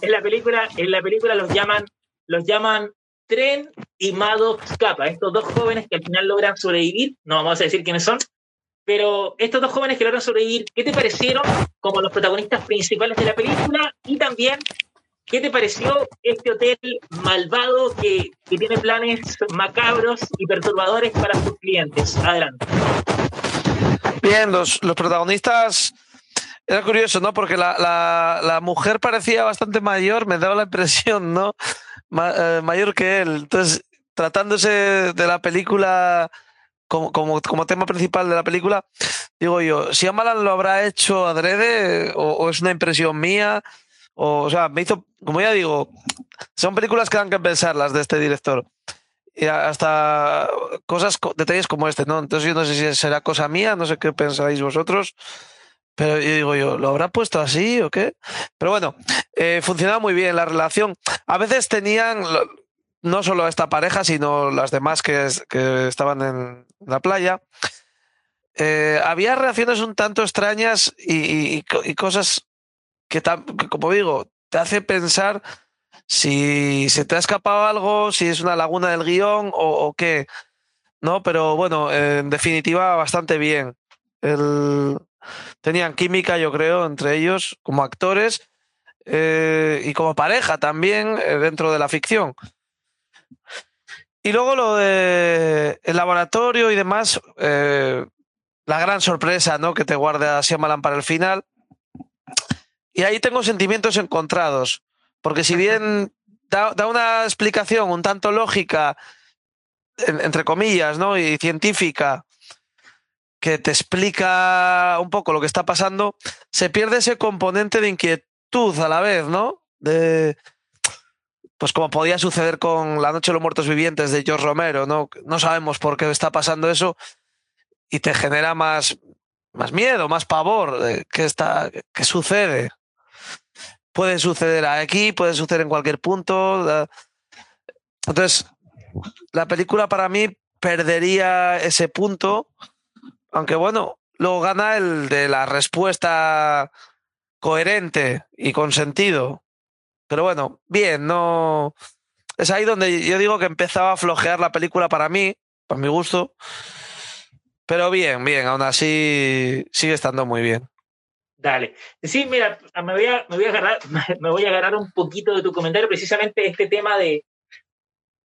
en la película, en la película los llaman, los llaman Tren y Maddox Capa, estos dos jóvenes que al final logran sobrevivir, no vamos a decir quiénes son, pero estos dos jóvenes que lograron sobrevivir, ¿qué te parecieron como los protagonistas principales de la película? Y también, ¿qué te pareció este hotel malvado que, que tiene planes macabros y perturbadores para sus clientes? Adelante. Bien, los, los protagonistas era curioso, ¿no? Porque la, la, mujer parecía bastante mayor, me daba la impresión, ¿no? Eh, mayor que él. Entonces, tratándose de la película como, como, tema principal de la película, digo yo, si Amalan lo habrá hecho adrede o, es una impresión mía, o, o, sea, me hizo, como ya digo, son películas que dan que pensar las de este director. Y hasta cosas, detalles como este, ¿no? Entonces yo no sé si será cosa mía, no sé qué pensáis vosotros, pero yo digo yo, ¿lo habrá puesto así o qué? Pero bueno, eh, funcionaba muy bien la relación. A veces tenían, no solo esta pareja, sino las demás que, estaban en la playa, eh, había reacciones un tanto extrañas y, cosas que, como digo, te hace pensar si se te ha escapado algo, si es una laguna del guion o, qué. No, pero bueno, en definitiva, bastante bien. Tenían química, yo creo, entre ellos, como actores eh, y como pareja también eh, dentro de la ficción. Y luego lo de el laboratorio y demás, eh, la gran sorpresa ¿no? que te guarda Shyamalan para el final. Y ahí tengo sentimientos encontrados, porque si bien da, una explicación un tanto lógica, entre comillas, ¿no? y científica, que te explica un poco lo que está pasando, se pierde ese componente de inquietud a la vez, ¿no? De, pues como podía suceder con La Noche de los Muertos Vivientes de George Romero, ¿no? No sabemos por qué está pasando eso y te genera más, más miedo, más pavor. ¿Qué, está, qué sucede? Puede suceder aquí, puede suceder en cualquier punto. Entonces, la película para mí perdería ese punto, aunque bueno, luego gana el de la respuesta coherente y con sentido. Pero bueno, bien, no. Es ahí donde yo digo que empezaba a flojear la película para mí, para mi gusto. Pero bien, bien, aún así sigue estando muy bien. Dale. Sí, mira, me voy a, me voy a agarrar, [laughs] me voy a agarrar un poquito de tu comentario, precisamente este tema de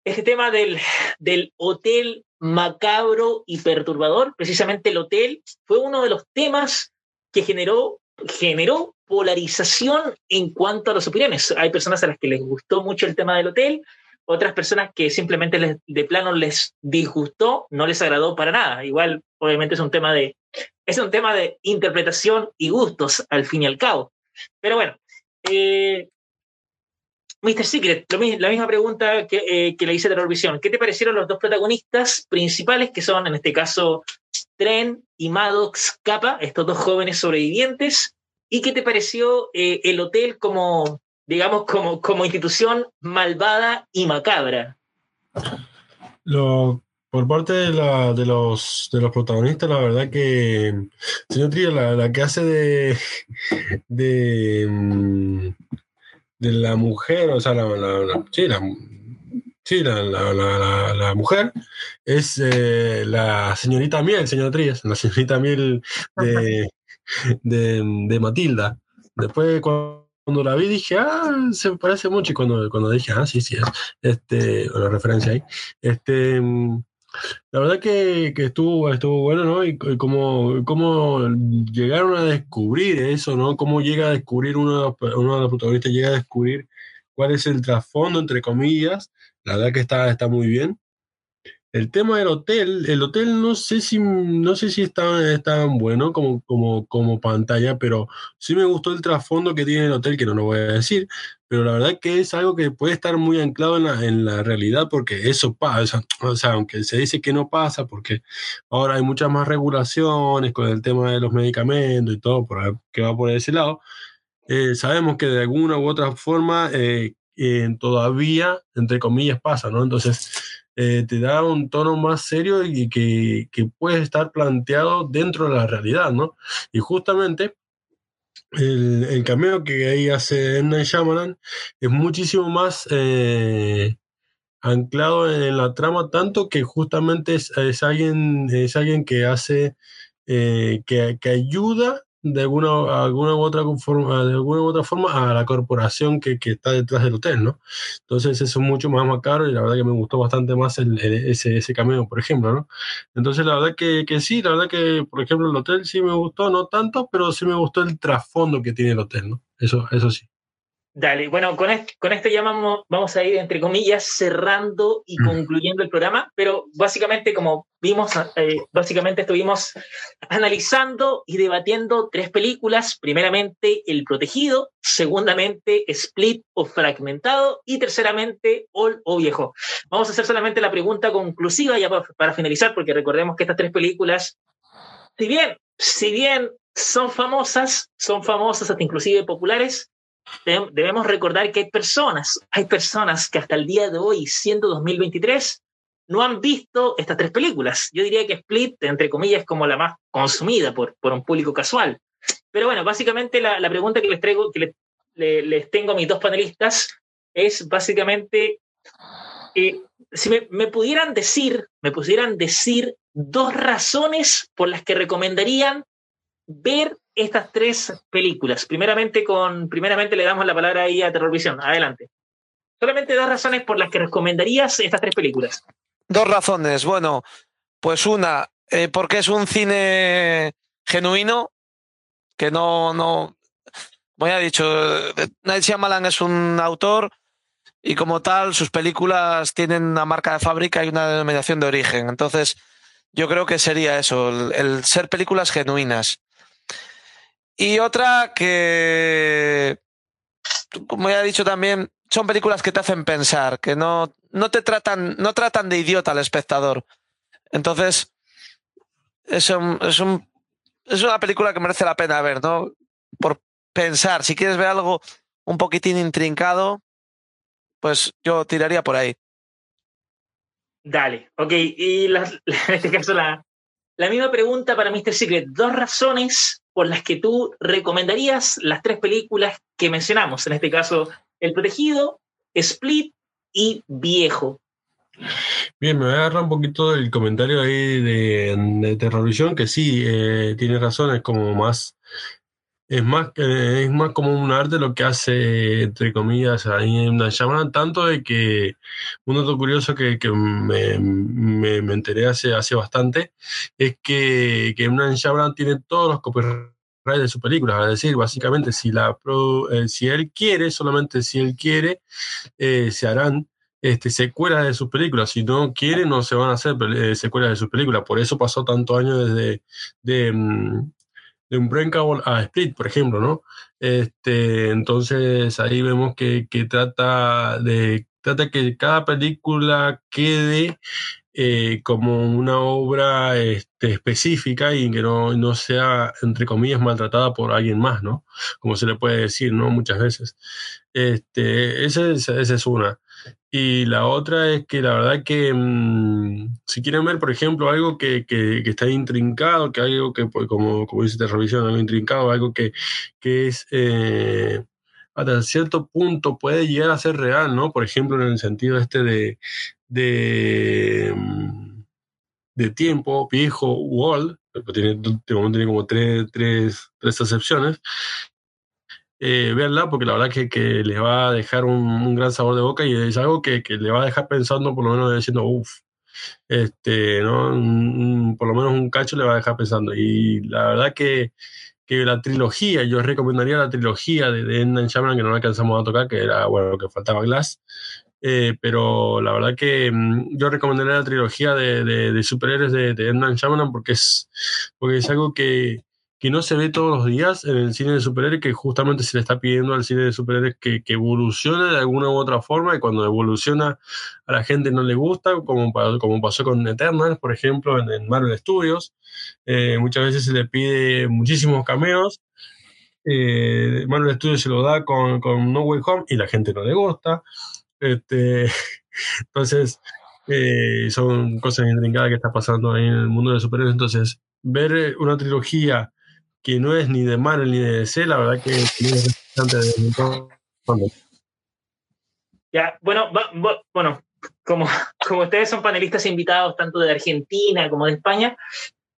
este tema del, del hotel macabro y perturbador, precisamente el hotel, fue uno de los temas que generó, generó polarización en cuanto a las opiniones. Hay personas a las que les gustó mucho el tema del hotel, otras personas que simplemente de plano les disgustó, no les agradó para nada. Igual, obviamente es un tema de es un tema de interpretación y gustos al fin y al cabo. Pero bueno, eh, Mr. Secret, la misma pregunta que, eh, que le hice a Terrorvisión. ¿Qué te parecieron los dos protagonistas principales, que son en este caso Tren y Maddox Kappa, estos dos jóvenes sobrevivientes? ¿Y qué te pareció eh, el hotel como, digamos, como, como institución malvada y macabra? Por parte de, la, de, los, de los protagonistas, la verdad que señor Trillo, la, que hace de, de, mm, de la mujer, o sea, la, sí, la, sí, la, mujer es eh, la señorita Miel, señor Trías, la señorita Miel de, de, de Matilda. Después, cuando la vi dije, ah, se parece mucho. Y cuando, cuando dije, ah, sí, sí, es, este, la referencia ahí, este, la verdad que, que estuvo, estuvo bueno, ¿no? Y, cómo, cómo, llegaron a descubrir eso, ¿no? Cómo llega a descubrir uno, uno de los protagonistas, llega a descubrir cuál es el trasfondo, entre comillas. La verdad que está, está muy bien. El tema del hotel, el hotel no sé si no sé si está, tan bueno como, como, como pantalla, pero sí me gustó el trasfondo que tiene el hotel, que no lo voy a decir, pero la verdad que es algo que puede estar muy anclado en la, en la realidad, porque eso pasa, o sea, aunque se dice que no pasa, porque ahora hay muchas más regulaciones con el tema de los medicamentos y todo, por, que va por ese lado, eh, sabemos que de alguna u otra forma eh, eh, todavía, entre comillas, pasa, ¿no? Entonces, eh, te da un tono más serio y que, que, puede estar planteado dentro de la realidad, ¿no? Y justamente el, el cameo que ahí hace M. Night es muchísimo más eh, anclado en la trama, tanto que justamente es, es alguien, es alguien que hace, eh, que, que ayuda de alguna, alguna u otra forma, de alguna u otra forma a la corporación que, que, está detrás del hotel, ¿no? Entonces eso es mucho más macabro y la verdad que me gustó bastante más el, ese, ese cameo, por ejemplo, ¿no? Entonces la verdad que, que, sí, la verdad que, por ejemplo, el hotel sí me gustó, no tanto, pero sí me gustó el trasfondo que tiene el hotel, ¿no? Eso, eso sí. Dale, bueno, con, con esto ya vamos, a ir, entre comillas, cerrando y mm. concluyendo el programa, pero básicamente, como vimos, eh, básicamente estuvimos analizando y debatiendo tres películas. Primeramente, El Protegido, segundamente, Split o Fragmentado y terceramente, All o Viejo. Vamos a hacer solamente la pregunta conclusiva ya para, para finalizar, porque recordemos que estas tres películas, si bien, si bien son famosas, son famosas hasta inclusive populares, debemos recordar que hay personas, hay personas que hasta el día de hoy, siendo 2023, no han visto estas tres películas. Yo diría que Split, entre comillas, es como la más consumida por, por un público casual. Pero bueno, básicamente la, la pregunta que les traigo, que les, les, tengo a mis dos panelistas, es básicamente eh, si me, me, pudieran decir, me pudieran decir dos razones por las que recomendarían ver estas tres películas. Primeramente, con, primeramente le damos la palabra ahí a Terrorvisión. Adelante. Solamente dos razones por las que recomendarías estas tres películas. Dos razones. Bueno, pues una, eh, porque es un cine genuino, que no, no, como ya he dicho, Night Shyamalan es un autor y como tal sus películas tienen una marca de fábrica y una denominación de origen. Entonces, yo creo que sería eso, el ser películas genuinas. Y otra que, como ya he dicho también, son películas que te hacen pensar, que no, no te tratan, no tratan de idiota al espectador. Entonces, es, un, es, un, es una película que merece la pena ver, ¿no? Por pensar, si quieres ver algo un poquitín intrincado, pues yo tiraría por ahí. Dale, ok. Y [laughs] en este caso la, la misma pregunta para Mr. Secret. Dos razones por las que tú recomendarías las tres películas que mencionamos. En este caso, El Protegido, Split y Viejo. Bien, me voy a agarrar un poquito del comentario ahí de, de Terrorvision, que sí, eh, tiene razón, es como más, es más, eh, es más como un arte lo que hace, entre comillas, ahí en una llamada, tanto de que un dato curioso que, que me, me, enteré hace, hace bastante, es que, que Shyamalan tiene todos los copyrights de su película, es decir, básicamente si, la eh, si él quiere, solamente si él quiere, eh, se harán este, secuelas de sus películas. Si no quiere, no se van a hacer eh, secuelas de sus películas. Por eso pasó tantos años desde de, de Unbreakable a Split, por ejemplo, ¿no? Este, entonces ahí vemos que, que trata de trata que cada película quede eh, como una obra este, específica y que no, no, sea, entre comillas, maltratada por alguien más, ¿no? Como se le puede decir, ¿no? Muchas veces. Este, esa, es, esa es una. Y la otra es que la verdad que mmm, si quieren ver, por ejemplo, algo que, que, está intrincado, que algo que, pues, como, como dice Terrorvisión, algo intrincado, algo que, que es... Eh, hasta cierto punto puede llegar a ser real, ¿no? Por ejemplo, en el sentido este de, de, mm, de tiempo, viejo, Wall, tiene, tiene como tres, tres, tres acepciones, eh, véanla porque la verdad que, que les va a dejar un, un, gran sabor de boca y es algo que, que le va a dejar pensando, por lo menos diciendo, uff, este, ¿no? Un, por lo menos un cacho le va a dejar pensando. Y la verdad que, que la trilogía, yo recomendaría la trilogía de, de Endan Shyamalan que no alcanzamos a tocar, que era, bueno, que faltaba Glass, eh, pero la verdad que mm, yo recomendaría la trilogía de, de, de superhéroes de, de Edmund Shyamalan porque es, porque es algo que, que, no se ve todos los días en el cine de superhéroes, que justamente se le está pidiendo al cine de superhéroes que, que evolucione de alguna u otra forma y cuando evoluciona a la gente no le gusta, como, como pasó con Eternals, por ejemplo, en, en Marvel Studios. Eh, muchas veces se le pide muchísimos cameos. Eh, Marvel Studios se lo da con, con No Way Home y la gente no le gusta. Este, [laughs] entonces, eh, son cosas intrincadas que está pasando ahí en el mundo de superhéroes. Entonces, ver una trilogía que no es ni de Marvel ni de DC, la verdad que es bastante de Ya, bueno, va, va, bueno, como, [laughs] como ustedes son panelistas invitados tanto de Argentina como de España,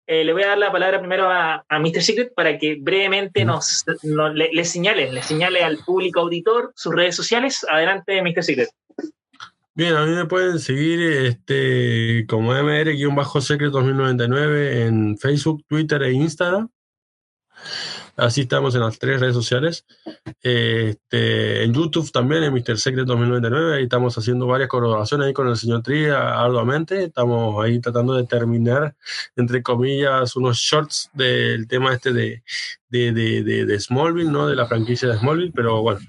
eh, le voy a dar la palabra primero a, a Mr. Secret para que brevemente nos, nos le, le, señale, le señale al público auditor sus redes sociales. Adelante, Mr. Secret. Bien, a mí me pueden seguir este, como MR-Secret 2099 en Facebook, Twitter e Instagram. Así estamos en las tres redes sociales. Este, en YouTube también, en Mr. Secret 2099. Ahí estamos haciendo varias colaboraciones ahí con el señor Tria arduamente. Estamos ahí tratando de terminar, entre comillas, unos shorts del tema este de, de, de, de, de Smallville, ¿no? De la franquicia de Smallville. Pero bueno,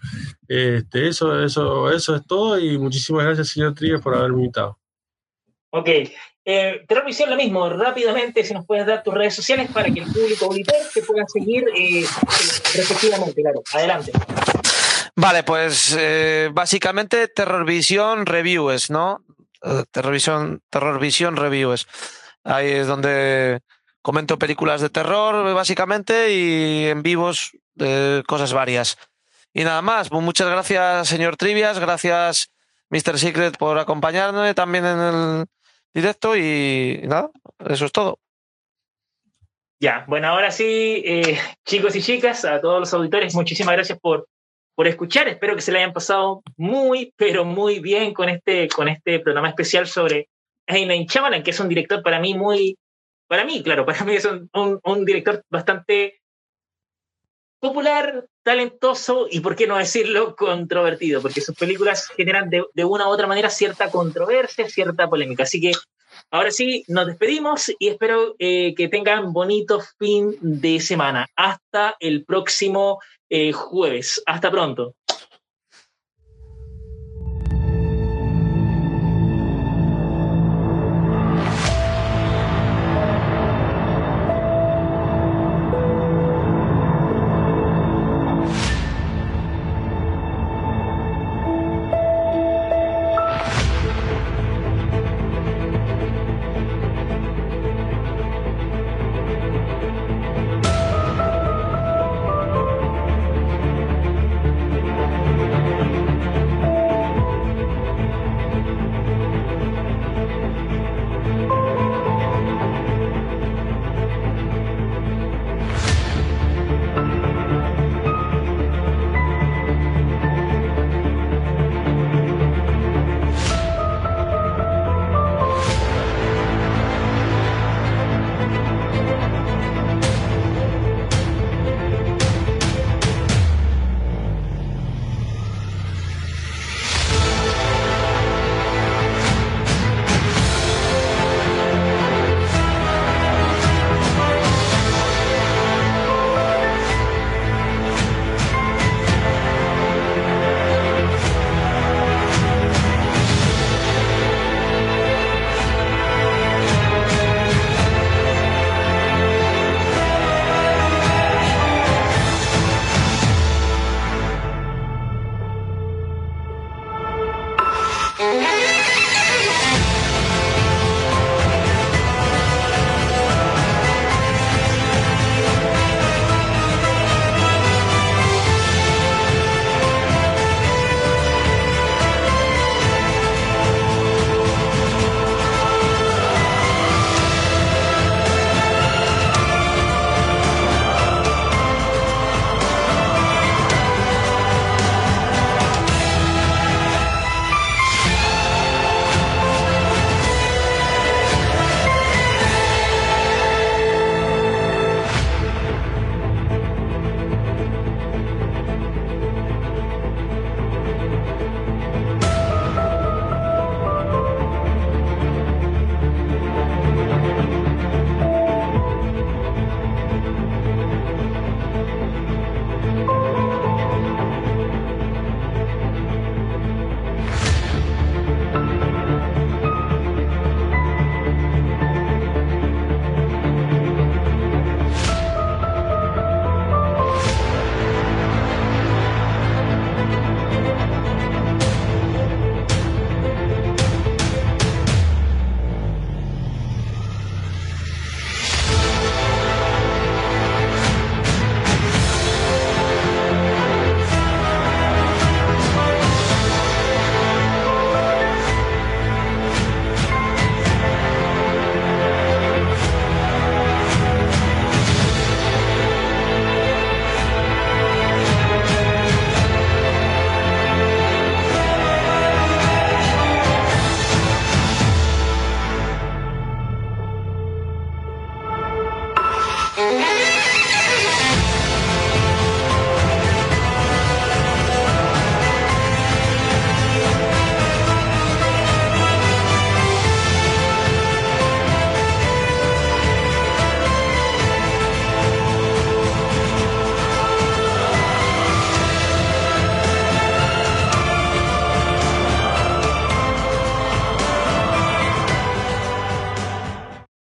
este, eso, eso, eso es todo. Y muchísimas gracias, señor Tria, por haberme invitado. Ok, eh, Terrorvisión, lo mismo, rápidamente, si nos puedes dar tus redes sociales para que el público auditor te pueda seguir eh, respectivamente, claro. Adelante. Vale, pues eh, básicamente Terrorvisión Reviews, ¿no? eh, Terrorvision, Terror Vision Reviews. Ahí es donde comento películas de terror, básicamente, y en vivos de cosas varias. Y nada más, muchas gracias, señor Trivias, gracias, Mr. Secret, por acompañarme también en el directo y nada, eso es todo. Ya, bueno, ahora sí, eh, chicos y chicas, a todos los auditores, muchísimas gracias por, por escuchar. Espero que se le hayan pasado muy, pero muy bien con este, con este programa especial sobre Ainan Chamalan, que es un director para mí muy, para mí, claro, para mí es un, director bastante popular, talentoso y, por qué no decirlo, [laughs] controvertido, porque sus películas generan de, de, una u otra manera cierta controversia, cierta polémica. Así que Ahora sí, nos despedimos y espero eh, que tengan bonito fin de semana. Hasta el próximo eh, jueves. Hasta pronto.